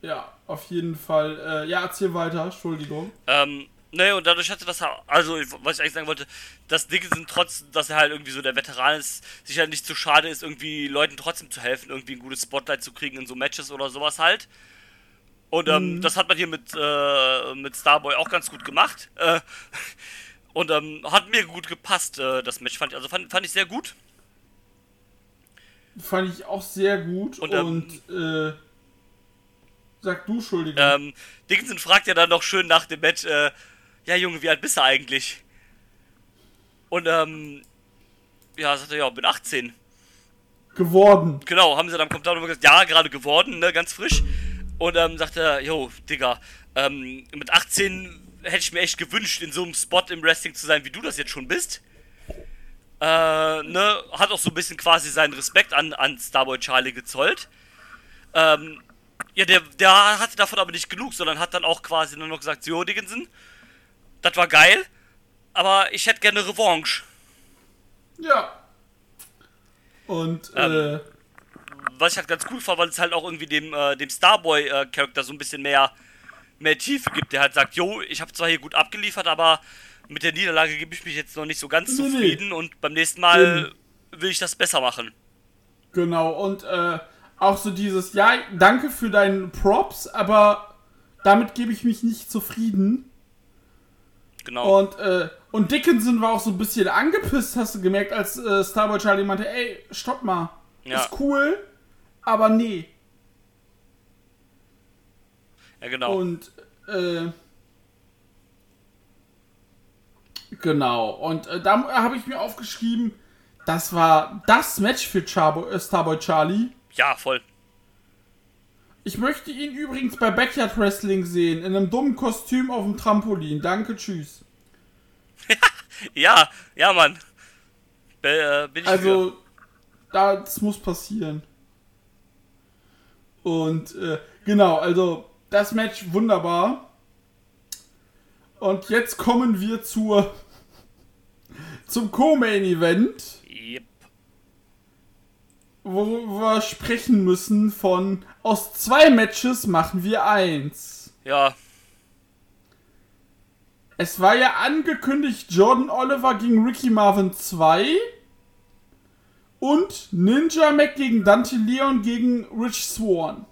Ja, auf jeden Fall. Äh, ja, erzähl weiter, Entschuldigung. ähm, ne, und dadurch hatte das, also, was ich eigentlich sagen wollte, dass Dickinson trotz, dass er halt irgendwie so der Veteran ist, sich halt nicht zu schade ist, irgendwie Leuten trotzdem zu helfen, irgendwie ein gutes Spotlight zu kriegen in so Matches oder sowas halt. Und ähm, das hat man hier mit, äh, mit Starboy auch ganz gut gemacht. Äh, und ähm, hat mir gut gepasst, äh, das Match. Fand, ich- also fand, fand ich sehr gut. Fand ich auch sehr gut. Und, Und, ähm, äh, sag du, Entschuldigung. Ähm, Dickinson fragt ja dann noch schön nach dem Match, äh, ja Junge, wie alt bist du eigentlich? Und ähm, ja, sagt er, ja, bin 18. geworden. Genau, haben sie dann am Kommentar nochmal gesagt, ja, gerade geworden, ne, ganz frisch. Und ähm, sagt er, jo, Digga, ähm, mit 18 hätte ich mir echt gewünscht, in so einem Spot im Wrestling zu sein, wie du das jetzt schon bist. Äh, ne, hat auch so ein bisschen quasi seinen Respekt an, an Starboy Charlie gezollt. Ähm, ja, der, der hatte davon aber nicht genug, sondern hat dann auch quasi nur noch gesagt, jo, Dickinson, das war geil, aber ich hätte gerne Revanche. Ja. Und, Ähm, äh, was ich halt ganz cool fand, weil es halt auch irgendwie dem, äh, dem Starboy-Charakter so ein bisschen mehr, mehr Tiefe gibt. Der halt sagt, jo, ich habe zwar hier gut abgeliefert, aber mit der Niederlage gebe ich mich jetzt noch nicht so ganz Nee, nee. zufrieden und beim nächsten Mal will ich das besser machen. Genau, und äh, auch so dieses, ja, danke für deinen Props, aber damit gebe ich mich nicht zufrieden. Genau. Und, äh, und Dickinson war auch so ein bisschen angepisst, hast du gemerkt, als äh, Starboy Charlie meinte, ey, stopp mal. Ja. Ist cool, aber nee. ja, genau. Und, äh, genau, und äh, da habe ich mir aufgeschrieben, das war das Match für Charbo, äh, Starboy Charlie. ja, voll. Ich möchte ihn übrigens bei Backyard Wrestling sehen, in einem dummen Kostüm auf dem Trampolin. Danke, tschüss. Ja, ja, Mann. Äh, bin ich für. Also, das muss passieren. Und, äh, genau, also, das Match wunderbar. Und jetzt kommen wir zur, zum Co-Main-Event, Yep. Wo wir sprechen müssen von, aus zwei Matches machen wir eins. Ja, Es war ja angekündigt, Jordan Oliver gegen Ricky Marvin 2 und Ninja Mac gegen Dante Leon gegen Rich Swan.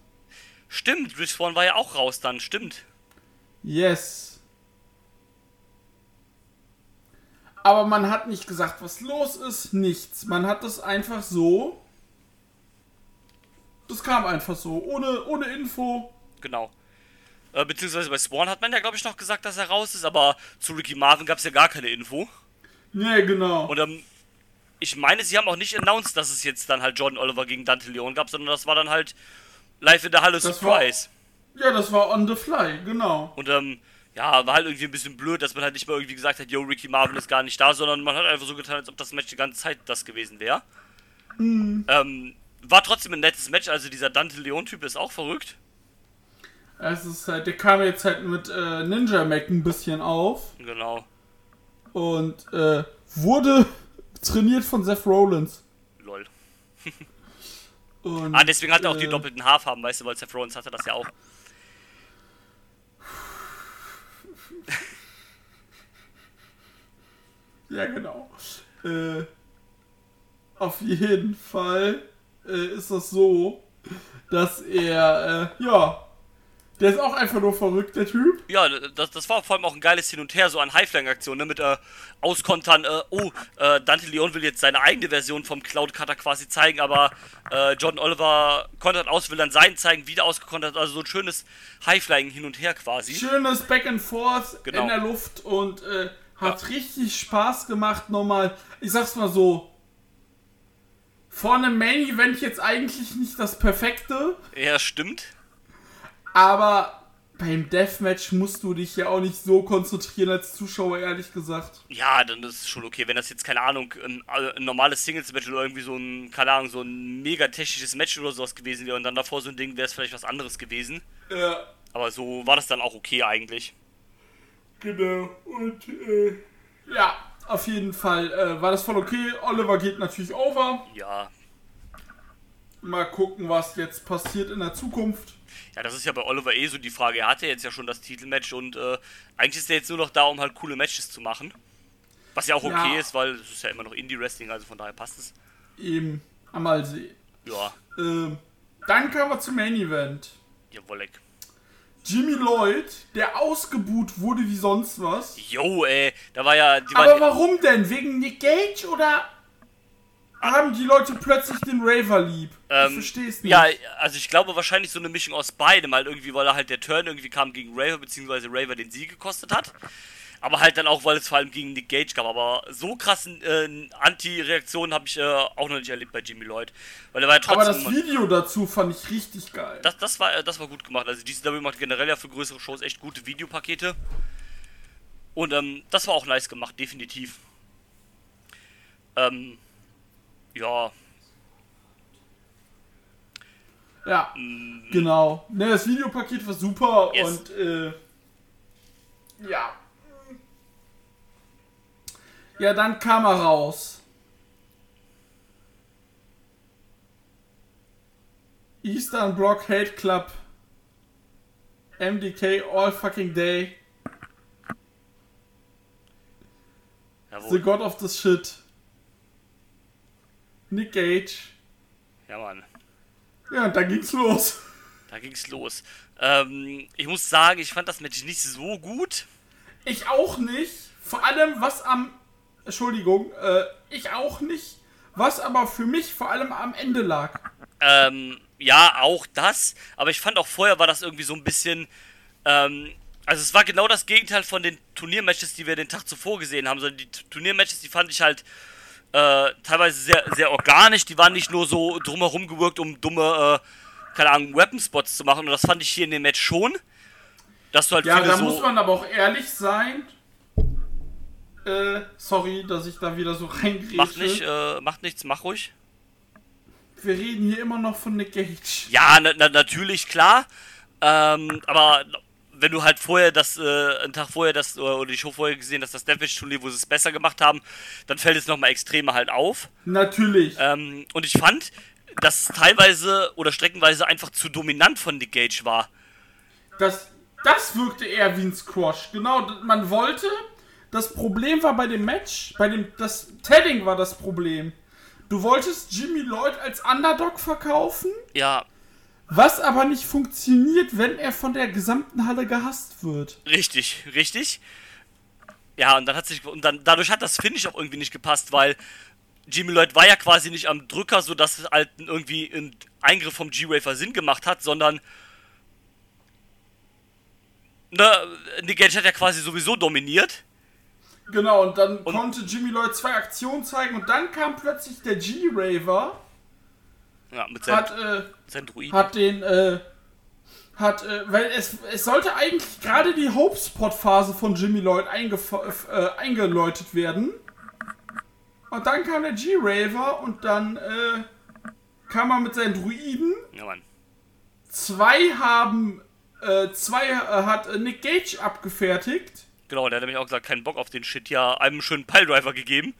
stimmt. Rich Swan war ja auch raus dann, stimmt. Yes. Aber man hat nicht gesagt, was los ist, nichts. Man hat das einfach so. Das kam einfach so, ohne, ohne Info. Genau. Äh, beziehungsweise bei Swan hat man ja, glaube ich, noch gesagt, dass er raus ist, aber zu Ricky Marvin gab es ja gar keine Info. Nee, genau. Und ähm, ich meine, sie haben auch nicht announced, dass es jetzt dann halt Jordan Oliver gegen Dante Leon gab, sondern das war dann halt live in der Halle Das war- Surprise. Ja, das war on the fly, genau. Und ähm, ja, war halt irgendwie ein bisschen blöd, dass man halt nicht mal irgendwie gesagt hat, yo, Ricky Marvin ist gar nicht da, sondern man hat einfach so getan, als ob das Match die ganze Zeit das gewesen wäre. Ähm, war trotzdem ein nettes Match, also dieser Dante Leon-Typ ist auch verrückt. Es ist halt, der kam jetzt halt mit äh, Ninja Mac ein bisschen auf. Genau. und äh, wurde trainiert von Seth Rollins. Lol. Und, Ah, deswegen hat er auch die äh, doppelten Haarfarben, weißt du, weil Seth Rollins hatte das ja auch. Ja, genau. Äh, auf jeden Fall äh, ist das so, dass er, äh, ja, Der ist auch einfach nur verrückt, der Typ. Ja, das, das war vor allem auch ein geiles Hin und Her, so an Highflying-Aktionen, ne, mit äh, Auskontern, äh, oh, äh, Dante Leon will jetzt seine eigene Version vom Cloud Cutter quasi zeigen, aber äh, Jordan Oliver kontert aus, will dann seinen zeigen, wieder ausgekontert, also so ein schönes Highflying hin und her quasi. Schönes Back and Forth Genau. in der Luft und äh, hat richtig Spaß gemacht nochmal. Ich sag's mal so. Vor einem Main Event jetzt eigentlich nicht das perfekte, Ja, stimmt. aber beim Deathmatch musst du dich ja auch nicht so konzentrieren als Zuschauer, ehrlich gesagt. Ja, dann ist es schon okay, wenn das jetzt, keine Ahnung, ein, äh, ein normales Singles-Match oder irgendwie so ein, keine Ahnung, so ein mega technisches Match oder sowas gewesen wäre und dann davor so ein Ding wäre es vielleicht was anderes gewesen. Ja, Aber so war das dann auch okay eigentlich. genau. Und äh, ja, auf jeden Fall äh, war das voll okay. Oliver geht natürlich over. Ja. Mal gucken, was jetzt passiert in der Zukunft. Ja, das ist ja bei Oliver eh so die Frage. Er hatte jetzt ja schon das Titelmatch und äh, eigentlich ist er jetzt nur noch da, um halt coole Matches zu machen. Was ja auch okay Ja. ist, weil es ist ja immer noch Indie-Wrestling, also von daher passt es. Eben, einmal sehen. Ja, Ähm, dann kommen wir zum Main Event. jawolleck. Jimmy Lloyd, der ausgebuht wurde wie sonst was. Jo, ey, da war ja. Die Aber warum denn? Wegen Nick Gage oder haben die Leute plötzlich den Raver lieb? Ähm, ich versteh's nicht. Ja, also ich glaube wahrscheinlich so eine Mischung aus beidem, halt irgendwie, weil er halt der Turn irgendwie kam gegen Raver, beziehungsweise Raver den Sieg gekostet hat. Aber halt dann auch, weil es vor allem gegen Nick Gage gab. Aber so krassen äh, Anti-Reaktionen habe ich äh, auch noch nicht erlebt bei Jimmy Lloyd. Weil er war ja Aber trotzdem. das Video dazu fand ich richtig geil. das, das, war, äh, das war gut gemacht. Also DCW macht generell ja für größere Shows echt gute Videopakete. Und ähm, das war auch nice gemacht, definitiv. Ähm, ja, Ja, mm, genau. Ne, das Videopaket war super Yes. und äh, ja. Ja, dann kam er raus. Eastern Block Hate Club. MDK all fucking day. jawohl. The God of the Shit. Nick Gage. Ja, Mann. Ja, und dann ging's los. Da ging's los. Ähm, ich muss sagen, ich fand das Match nicht so gut. Ich auch nicht. Vor allem, was am. Entschuldigung, äh, ich auch nicht. Was aber für mich vor allem am Ende lag. Ähm, ja, auch das. Aber ich fand auch vorher war das irgendwie so ein bisschen. Ähm, also es war genau das Gegenteil von den Turniermatches, die wir den Tag zuvor gesehen haben. Sondern die Turniermatches, die fand ich halt äh, teilweise sehr, sehr organisch. Die waren nicht nur so drumherum gewirkt, um dumme, äh, keine Ahnung, Weapon-Spots zu machen. Und das fand ich hier in dem Match schon. Dass du halt Ja, da so. muss man aber auch ehrlich sein. Äh, sorry, dass ich da wieder so reingrätsche. Macht nicht, äh, macht nichts, mach ruhig. Wir reden hier immer noch von Nick Gage. Ja, na, na, natürlich, klar. Ähm, aber wenn du halt vorher das, äh, einen Tag vorher das, oder oder die Show vorher gesehen hast, das Deathmatch-Turnier, wo sie es besser gemacht haben, dann fällt es nochmal extremer halt auf. Natürlich. Ähm, und ich fand, dass es teilweise oder streckenweise einfach zu dominant von Nick Gage war. Das, das wirkte eher wie ein Squash. Genau, man wollte. Das Problem war bei dem Match, bei dem. Das Tadding war das Problem. Du wolltest Jimmy Lloyd als Underdog verkaufen, Ja, was aber nicht funktioniert, wenn er von der gesamten Halle gehasst wird. richtig, richtig. Ja, und dann hat sich, und dann, dadurch hat das Finish auch irgendwie nicht gepasst, weil Jimmy Lloyd war ja quasi nicht am Drücker, sodass es halt irgendwie ein Eingriff vom G-Rafer Sinn gemacht hat, sondern ne, Nick Gage hat ja quasi sowieso dominiert. Genau, und dann konnte Jimmy Lloyd zwei Aktionen zeigen und dann kam plötzlich der G-Raver, Ja, mit seinem, hat, äh, seinem Druiden. hat den, äh, hat, äh, weil es, es sollte eigentlich gerade die Hope-Spot-Phase von Jimmy Lloyd äh, eingeläutet werden. Und dann kam der G-Raver und dann, äh, kam er mit seinen Druiden. Ja, Mann. Zwei haben, äh, zwei äh, hat äh, Nick Gage abgefertigt. Genau, der hat nämlich auch gesagt, keinen Bock auf den Shit, ja, einem schönen Piledriver gegeben.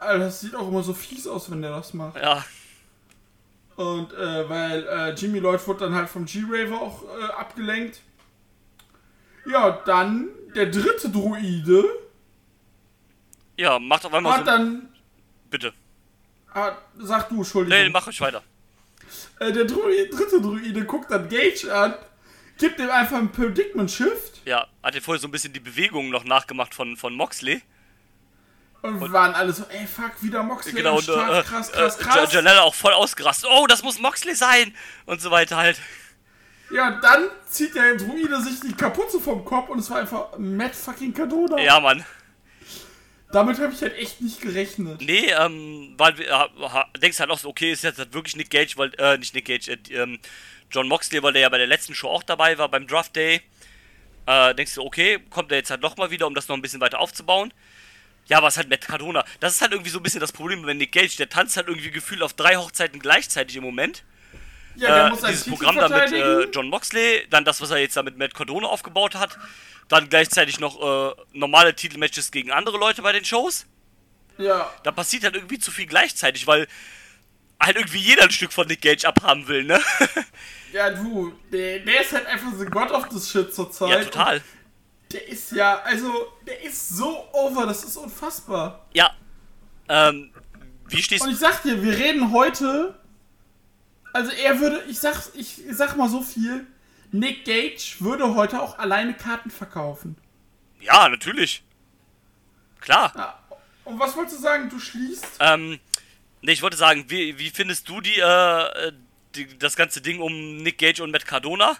Alter, das sieht auch immer so fies aus, wenn der das macht. Ja, Und äh, weil äh, Jimmy Lloyd wurde dann halt vom G-Raver auch äh, abgelenkt. Ja, dann der dritte Druide ja, macht auf einmal hat so. dann. Bitte. Hat, sag du, Entschuldigung. Nee, mach euch weiter. äh, der Druide, dritte Druide guckt dann Gage an. Gibt ihm einfach ein Predicament Shift Ja, hat er vorher so ein bisschen die Bewegungen noch nachgemacht von, von Moxley. und, wir waren alle so, ey, fuck, wieder Moxley Genau, und Start, äh, krass, äh, krass, Ja- krass. Janella auch voll ausgerastet. Oh, das muss Moxley sein! Und so weiter halt. Ja, und dann zieht der Druide sich die Kapuze vom Kopf und es war einfach Matt fucking Cardona. Ja, Mann. Damit habe ich halt echt nicht gerechnet. Nee, ähm, weil ha, denkst halt auch so, okay, ist jetzt halt wirklich Nick Gage, weil, äh, nicht Nick Gage, äh, ähm, John Moxley, weil der ja bei der letzten Show auch dabei war, beim Draft Day. Äh, denkst du, okay, kommt er jetzt halt nochmal wieder, um das noch ein bisschen weiter aufzubauen. Ja, was halt Matt Cardona. Das ist halt irgendwie so ein bisschen das Problem bei Nick Gage. Der tanzt halt irgendwie gefühlt auf drei Hochzeiten gleichzeitig im Moment. Ja, der Äh, muss seinen dieses Programm da mit äh, John Moxley, dann das, was er jetzt da mit Matt Cardona aufgebaut hat. Dann gleichzeitig noch äh, normale Titelmatches gegen andere Leute bei den Shows. ja, Da passiert halt irgendwie zu viel gleichzeitig, weil halt irgendwie jeder ein Stück von Nick Gage abhaben will, ne? ja, du, der, der ist halt einfach the God of this shit zurzeit. ja, total. Und Der ist ja, also, der ist so over, das ist unfassbar. Ja. Ähm, wie stehst Und du? ich sag dir, wir reden heute. Also er würde, ich sag, ich sag mal so viel. Nick Gage würde heute auch alleine Karten verkaufen. Ja, natürlich. Klar. Ja. Und was wolltest du sagen? Du schließt? Ähm, ne, ich wollte sagen, wie, wie findest du die, äh, die, das ganze Ding um Nick Gage und Matt Cardona?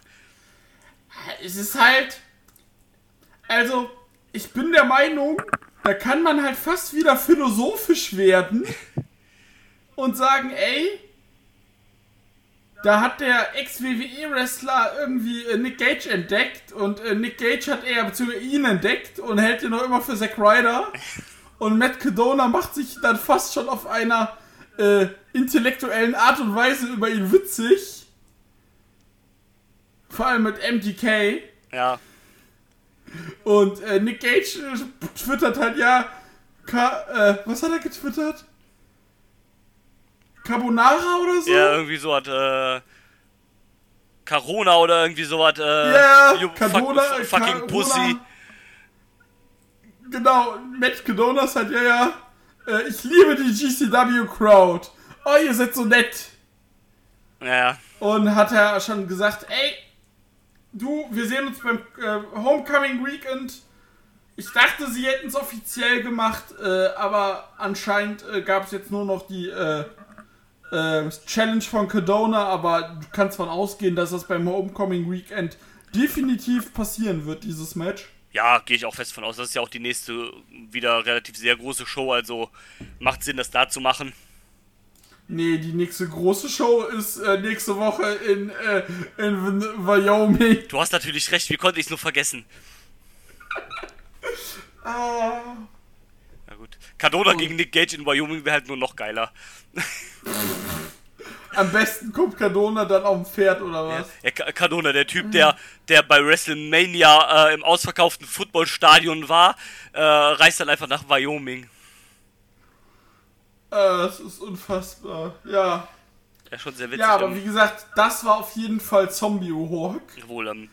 Es ist halt. Also, ich bin der Meinung, da kann man halt fast wieder philosophisch werden und sagen, ey, da hat der Ex-WWE-Wrestler irgendwie äh, Nick Gage entdeckt und äh, Nick Gage hat er beziehungsweise ihn entdeckt und hält ihn noch immer für Zack Ryder. Und Matt Cadona macht sich dann fast schon auf einer äh, intellektuellen Art und Weise über ihn witzig. Vor allem mit MGK. Ja. Und äh, Nick Gage äh, twittert halt, ja, Ka äh, was hat er getwittert? Carbonara oder so? Ja, irgendwie so hat, äh, Corona oder irgendwie so hat, äh, Ja, Cardona, fuck, fucking Cardona. Pussy. Genau, Matt Cadona hat ja, ja, äh, ich liebe die GCW Crowd. Oh, ihr seid so nett. Ja, Und hat er schon gesagt, ey, du, wir sehen uns beim äh, Homecoming Weekend. Ich dachte, sie hätten es offiziell gemacht, äh, aber anscheinend äh, gab es jetzt nur noch die äh, äh, Challenge von Cadona, aber du kannst von ausgehen, dass das beim Homecoming Weekend definitiv passieren wird, dieses Match. Ja, gehe ich auch fest von aus. Das ist ja auch die nächste wieder relativ sehr große Show, also macht Sinn, das da zu machen. Nee, die nächste große Show ist äh, nächste Woche in, äh, in Wyoming. Du hast natürlich recht, wie konnte ich es nur vergessen? Ah. Na gut. Cardona gegen Nick Gage in Wyoming wäre halt nur noch geiler. Am besten kommt Cadona dann auf dem Pferd oder was? Ja, Ca- Cardona, der Typ, der, der bei WrestleMania äh, im ausverkauften Footballstadion war, äh, reist dann einfach nach Wyoming. Äh, es ist unfassbar. Ja. Ja, schon sehr witzig. Ja, aber ähm, wie gesagt, das war auf jeden Fall Zombie Hawk. Wohl, ähm,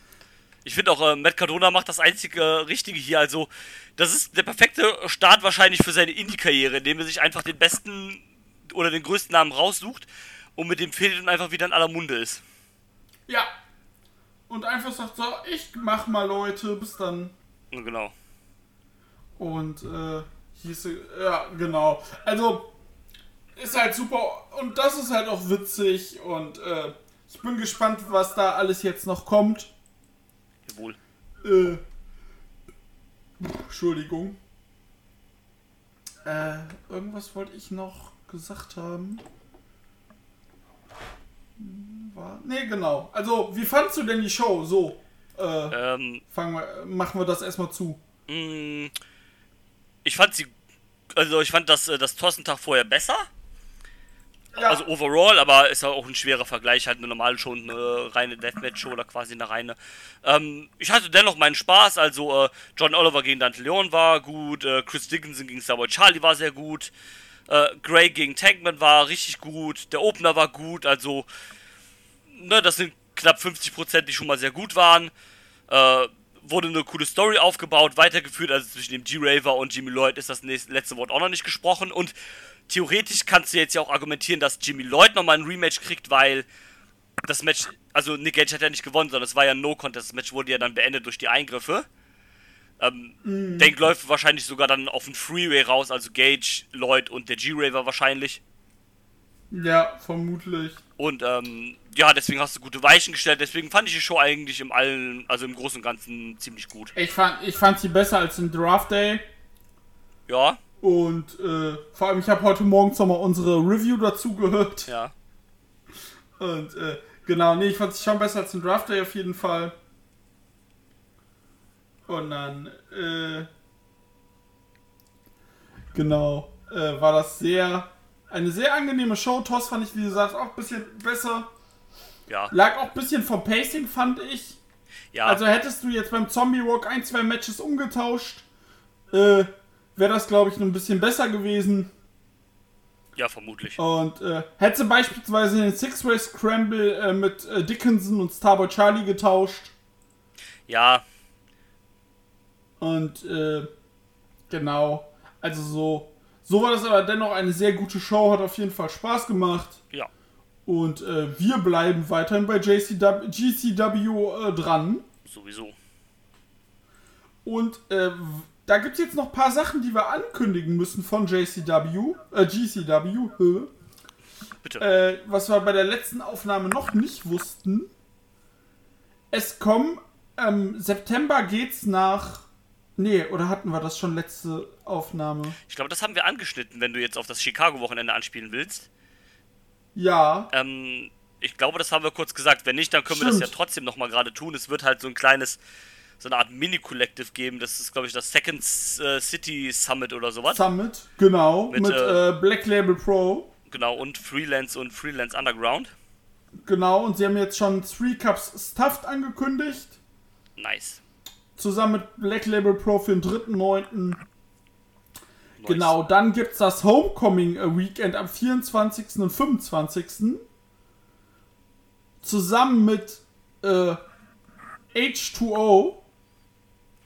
ich finde auch, äh, Matt Cardona macht das einzige Richtige hier. Also, das ist der perfekte Start wahrscheinlich für seine Indie-Karriere, indem er sich einfach den besten oder den größten Namen raussucht und mit dem fehlt und einfach wieder in aller Munde ist. Ja. Und einfach sagt so, ich mach mal Leute, bis dann. Genau. Und äh, hieß ja, genau. Also, ist halt super. Und das ist halt auch witzig. Und äh, ich bin gespannt, was da alles jetzt noch kommt. Jawohl. Äh, Entschuldigung. Äh, irgendwas wollte ich noch gesagt haben. War, nee, genau. Also, wie fandst du denn die Show? So, äh, Ähm, fangen wir, machen wir das erstmal zu. mh, ich fand sie, also ich fand das, äh, das Tossentag vorher besser. Ja, Also overall, aber ist ja auch ein schwerer Vergleich, halt eine normale Show, und eine reine Deathmatch-Show oder quasi eine reine. Ähm, ich hatte dennoch meinen Spaß, also äh, John Oliver gegen Dante Leon war gut, äh, Chris Dickinson gegen Starboy Charlie war sehr gut, äh, Gray gegen Tankman war richtig gut, der Opener war gut, also ne, das sind knapp 50%, die schon mal sehr gut waren. Äh, wurde eine coole Story aufgebaut, weitergeführt, also zwischen dem G-Raver und Jimmy Lloyd ist das nächste, letzte Wort auch noch nicht gesprochen und theoretisch kannst du jetzt ja auch argumentieren, dass Jimmy Lloyd nochmal ein Rematch kriegt, weil das Match, also Nick Gage hat ja nicht gewonnen, sondern es war ja ein No-Contest. Das Match wurde ja dann beendet durch die Eingriffe. Ähm, Mhm. Denk läuft wahrscheinlich sogar dann auf den Freeway raus, also Gage, Lloyd und der G-Raver wahrscheinlich. Ja, vermutlich. Und ähm, ja, deswegen hast du gute Weichen gestellt. Deswegen fand ich die Show eigentlich im allen, also im Großen und Ganzen ziemlich gut. Ich fand, ich fand sie besser als im Draft Day. Ja, Und äh, vor allem, ich habe heute Morgen nochmal unsere Review dazu gehört. ja. Und äh, genau, nee, ich fand sie schon besser als im Draft Day auf jeden Fall. Und dann, äh, genau, äh, war das sehr, eine sehr angenehme Show. Toss fand ich, wie gesagt, auch ein bisschen besser. Ja, Lag auch ein bisschen vom Pacing, fand ich. ja. Also hättest du jetzt beim Zombie Rock ein, zwei Matches umgetauscht, äh, wäre das, glaube ich, noch ein bisschen besser gewesen. ja, vermutlich. Und äh, hätte beispielsweise den Six-Way Scramble äh, mit äh, Dickinson und Starboy Charlie getauscht. Ja, Und äh, genau, also so, so war das aber dennoch eine sehr gute Show, hat auf jeden Fall Spaß gemacht. ja. Und äh, wir bleiben weiterhin bei JCW, GCW äh, dran. Sowieso. Und äh, da gibt es jetzt noch ein paar Sachen, die wir ankündigen müssen von JCW, äh, GCW, hä? Bitte. äh, was wir bei der letzten Aufnahme noch nicht wussten. Es kommen, ähm, September geht's nach. Nee, oder hatten wir das schon letzte Aufnahme? Ich glaube, das haben wir angeschnitten, wenn du jetzt auf das Chicago-Wochenende anspielen willst. Ja, Ähm, ich glaube, das haben wir kurz gesagt. Wenn nicht, dann können wir das ja Stimmt. trotzdem nochmal gerade tun. Es wird halt so ein kleines, so eine Art Mini-Collective geben. Das ist, glaube ich, das Second äh, City Summit oder sowas. Summit, genau, Mit, mit, äh, äh, Black Label Pro. Genau, und Freelance und Freelance Underground. Genau, und sie haben jetzt schon Three Cups Stuffed angekündigt. Nice. Zusammen mit Black Label Pro für den 3.9. Nice. Genau, dann gibt's das Homecoming Weekend am 24. und 25. Zusammen mit äh, H2O.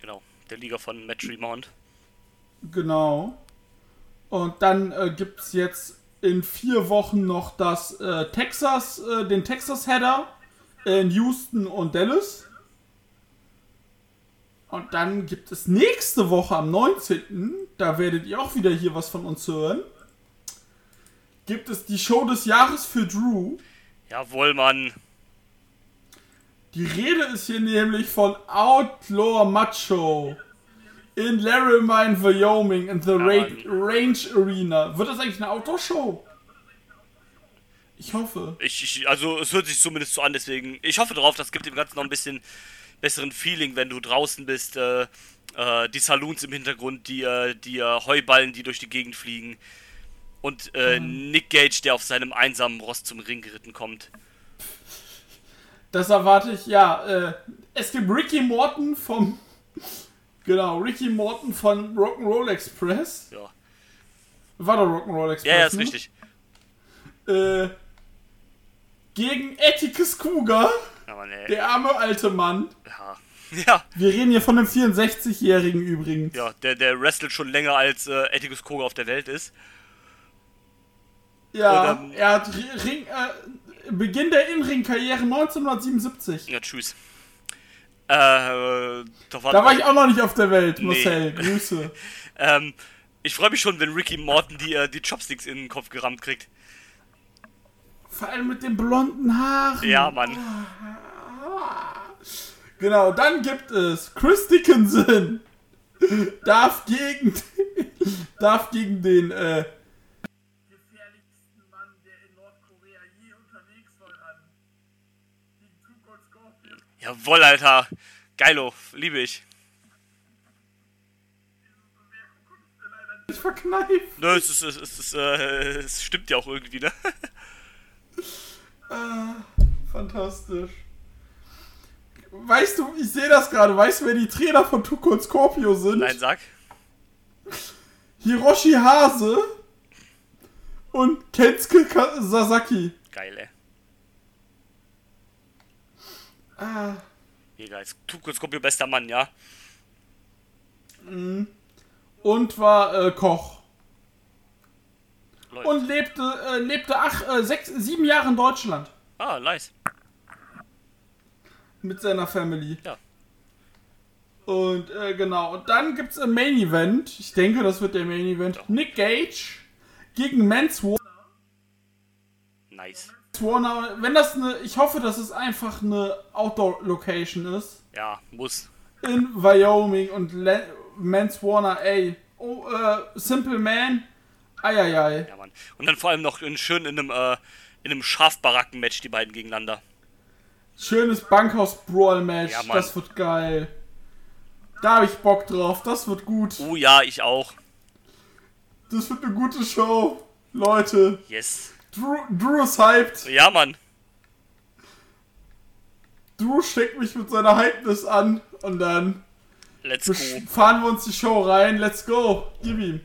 Genau. Der Liga von Matt Tremont. Genau. Und dann äh, gibt's jetzt in vier Wochen noch das äh, Texas, äh, den Texas Header in Houston und Dallas. Und dann gibt es nächste Woche am 19., da werdet ihr auch wieder hier was von uns hören, gibt es die Show des Jahres für Drew. Jawohl, Mann. Die Rede ist hier nämlich von Outlaw Macho in Laramie, Wyoming, in the Ra Mann. Range Arena. Wird das eigentlich eine Outdoor-Show? Ich hoffe. Ich, ich, also es hört sich zumindest so an, deswegen. Ich hoffe drauf, das gibt dem Ganzen noch ein bisschen besseren Feeling, wenn du draußen bist. Äh, äh, die Saloons im Hintergrund, die, äh, die äh, Heuballen, die durch die Gegend fliegen. Und äh, Nick Gage, der auf seinem einsamen Ross zum Ring geritten kommt. Das erwarte ich, ja. Es gibt Ricky Morton vom. Genau, Ricky Morton von Rock'n'Roll Express. Ja, War doch Rock'n'Roll Express. ja, ja ist ne? richtig. Äh, gegen Atticus Cougar, Aber nee. der arme alte Mann. Ja. Ja, Wir reden hier von einem 64-Jährigen übrigens. ja der, der wrestelt schon länger als äh, Atticus Koga auf der Welt ist. Ja, Und, ähm, er hat Ri- Ring, äh, Beginn der In-Ring-Karriere 1977. Ja, tschüss. Äh, da war, Da war ich auch noch nicht auf der Welt, Nee. Marcel. Grüße. Ähm, ich freue mich schon, wenn Ricky Morton die, äh, die Chopsticks in den Kopf gerammt kriegt. Vor allem mit den blonden Haaren. Ja, Mann. Genau, dann gibt es Chris Dickinson. darf gegen, darf gegen den äh, gefährlichsten Mann, der in Nordkorea je unterwegs war, an. Gegen Cold Scorpion. Jawoll, Alter. Geilo, liebe ich. Ich verkneift. Nö, es, ist, es, ist, es, ist, äh, es stimmt ja auch irgendwie, ne? Fantastisch. Weißt du, ich sehe das gerade. Weißt du, wer die Trainer von Tuko und Scorpio sind? Nein, sag. Hiroshi Hase und Kensuke Sasaki. Geil, ey. Ah, Mega. Jetzt Tuko Scorpio, bester Mann, ja? und war äh, Koch. Läuft. Und lebte, äh, lebte ach, äh, sechs, sieben Jahre in Deutschland. Ah, nice. Mit seiner Family. Ja. Und äh, genau, und dann gibt's ein Main Event. Ich denke, das wird der Main Event. Nick Gage gegen Mans Nice. Warner. Wenn das eine, ich hoffe, dass es einfach eine Outdoor Location ist. Ja, muss. In Wyoming und Le Mans Warner, ey. Oh, äh, Simple Man. Eieiei. Ja, Mann. Und dann vor allem noch in, schön in einem, äh, in einem Schafbaracken-Match die beiden gegeneinander. Schönes Bankhaus-Brawl-Match. Ja, das wird geil. Da habe ich Bock drauf. Das wird gut. Oh ja, ich auch. Das wird eine gute Show. Leute. Yes. Drew, Drew ist hyped. Ja, Mann. Drew steckt mich mit seiner Hypeness an. Und dann Let's go. fahren wir uns die Show rein. Let's go. Gib ihm.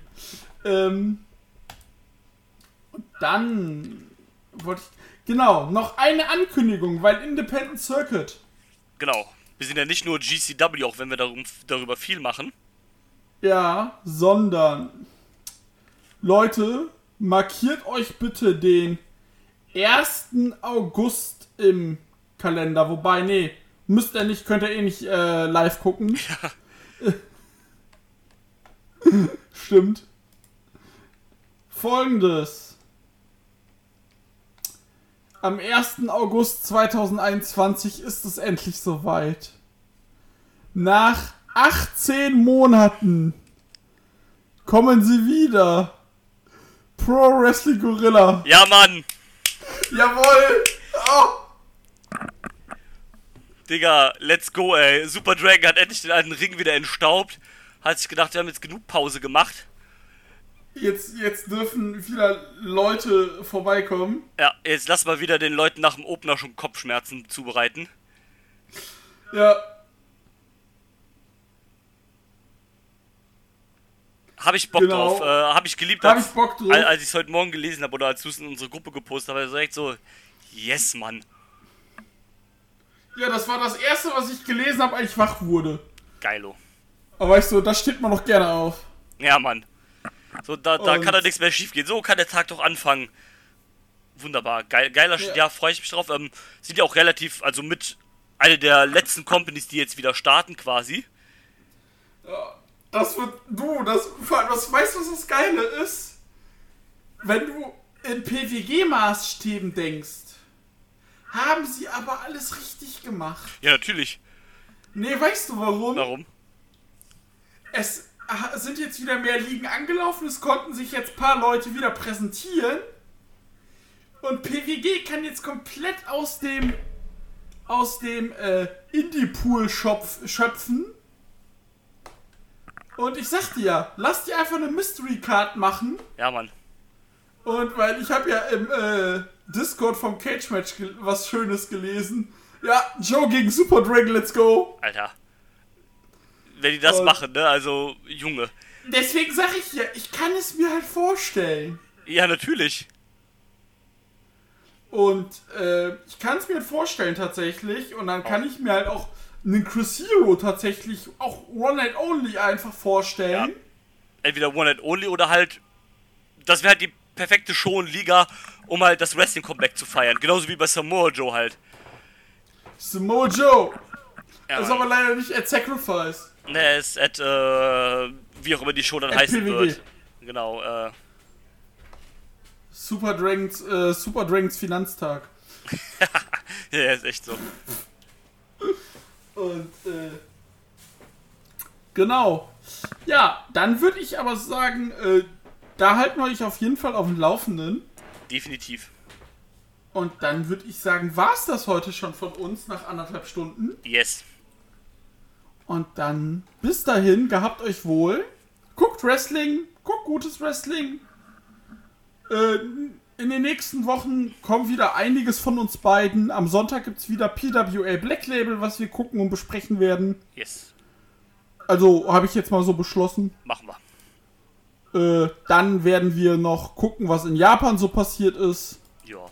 Ähm, und dann wollte ich. Genau, noch eine Ankündigung, weil Independent Circuit. Genau. Wir sind ja nicht nur GCW, auch wenn wir darum, darüber viel machen. Ja, sondern Leute, markiert euch bitte den 1. August im Kalender. Wobei, nee, müsst ihr nicht, könnt ihr eh nicht äh, live gucken. Stimmt. Folgendes. Am 1. August 2021 ist es endlich soweit. Nach 18 Monaten kommen sie wieder. Pro Wrestling Gorilla. Ja, Mann. Jawohl. Oh. Digga, let's go, ey. Super Dragon hat endlich den alten Ring wieder entstaubt. Hat sich gedacht, wir haben jetzt genug Pause gemacht. Jetzt, jetzt dürfen wieder Leute vorbeikommen. Ja, jetzt lass mal wieder den Leuten nach dem Opener schon Kopfschmerzen zubereiten. Ja, Habe ich Bock Genau. drauf. Äh, habe ich geliebt, Hab als, ich Bock drauf. al- als ich es heute Morgen gelesen habe oder als du es in unsere Gruppe gepostet hast, ich direkt so, yes, Mann. ja, das war das erste, was ich gelesen habe, als ich wach wurde. Geilo. Aber ich so, da steht man noch gerne auf. Ja, Mann. So, da, da Und- kann da nichts mehr schief gehen. So kann der Tag doch anfangen. Wunderbar. Geil, geiler. Ja. Ja, freue ich mich drauf. Ähm, sind ja auch relativ, also mit eine der letzten Companies, die jetzt wieder starten quasi. Das wird, du, das, vor allem, was, weißt du, was das Geile ist? Wenn du in PWG-Maßstäben denkst, haben sie aber alles richtig gemacht. Ja, natürlich. Nee, weißt du warum? Warum? Es sind jetzt wieder mehr Ligen angelaufen, es konnten sich jetzt ein paar Leute wieder präsentieren. Und PWG kann jetzt komplett aus dem aus dem äh, Indie-Pool schöpfen. Und ich sag dir ja, lass dir einfach eine Mystery Card machen. Ja, Mann. Und weil ich habe ja im äh, Discord vom Cage Match was Schönes gelesen. Ja, Joe gegen Super Dragon, let's go. Alter. Wenn die das Und- machen, ne? Also, Junge. Deswegen sag ich ja, ich kann es mir halt vorstellen. Ja, natürlich. Und äh, ich kann es mir vorstellen tatsächlich. Und dann kann ich mir halt auch einen Chris Hero tatsächlich auch One and Only einfach vorstellen. Entweder One and Only oder halt. Das wäre halt die perfekte Show in Liga, um halt das Wrestling-Comeback zu feiern. Genauso wie bei Samoa Joe halt. Samoa Joe. Ja, Das ist aber leider nicht at Sacrifice. Ne, er ist at, äh, wie auch immer die Show dann At heißen PWG. wird. Genau, äh, Super Dragons, äh, Super Dragons Finanztag. ja, ist echt so. Und äh, genau. Ja, dann würde ich aber sagen, äh, da halten wir euch auf jeden Fall auf dem Laufenden. Definitiv. Und dann würde ich sagen, war es das heute schon von uns nach anderthalb Stunden. Yes. Und dann bis dahin, gehabt euch wohl. Guckt Wrestling, guckt gutes Wrestling. Äh, in den nächsten Wochen kommt wieder einiges von uns beiden. Am Sonntag gibt es wieder PWA Black Label, was wir gucken und besprechen werden. Yes. Also habe ich jetzt mal so beschlossen. Machen wir. Äh, dann werden wir noch gucken, was in Japan so passiert ist. Ja,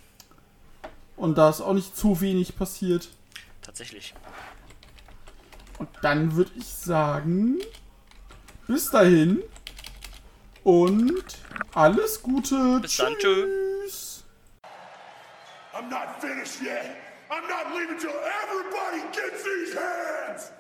Und da ist auch nicht zu wenig passiert. tatsächlich. Und dann würde ich sagen, bis dahin und alles Gute. Bis dann. Tschüss. I'm not finished yet. I'm not leaving till everybody gets these hands!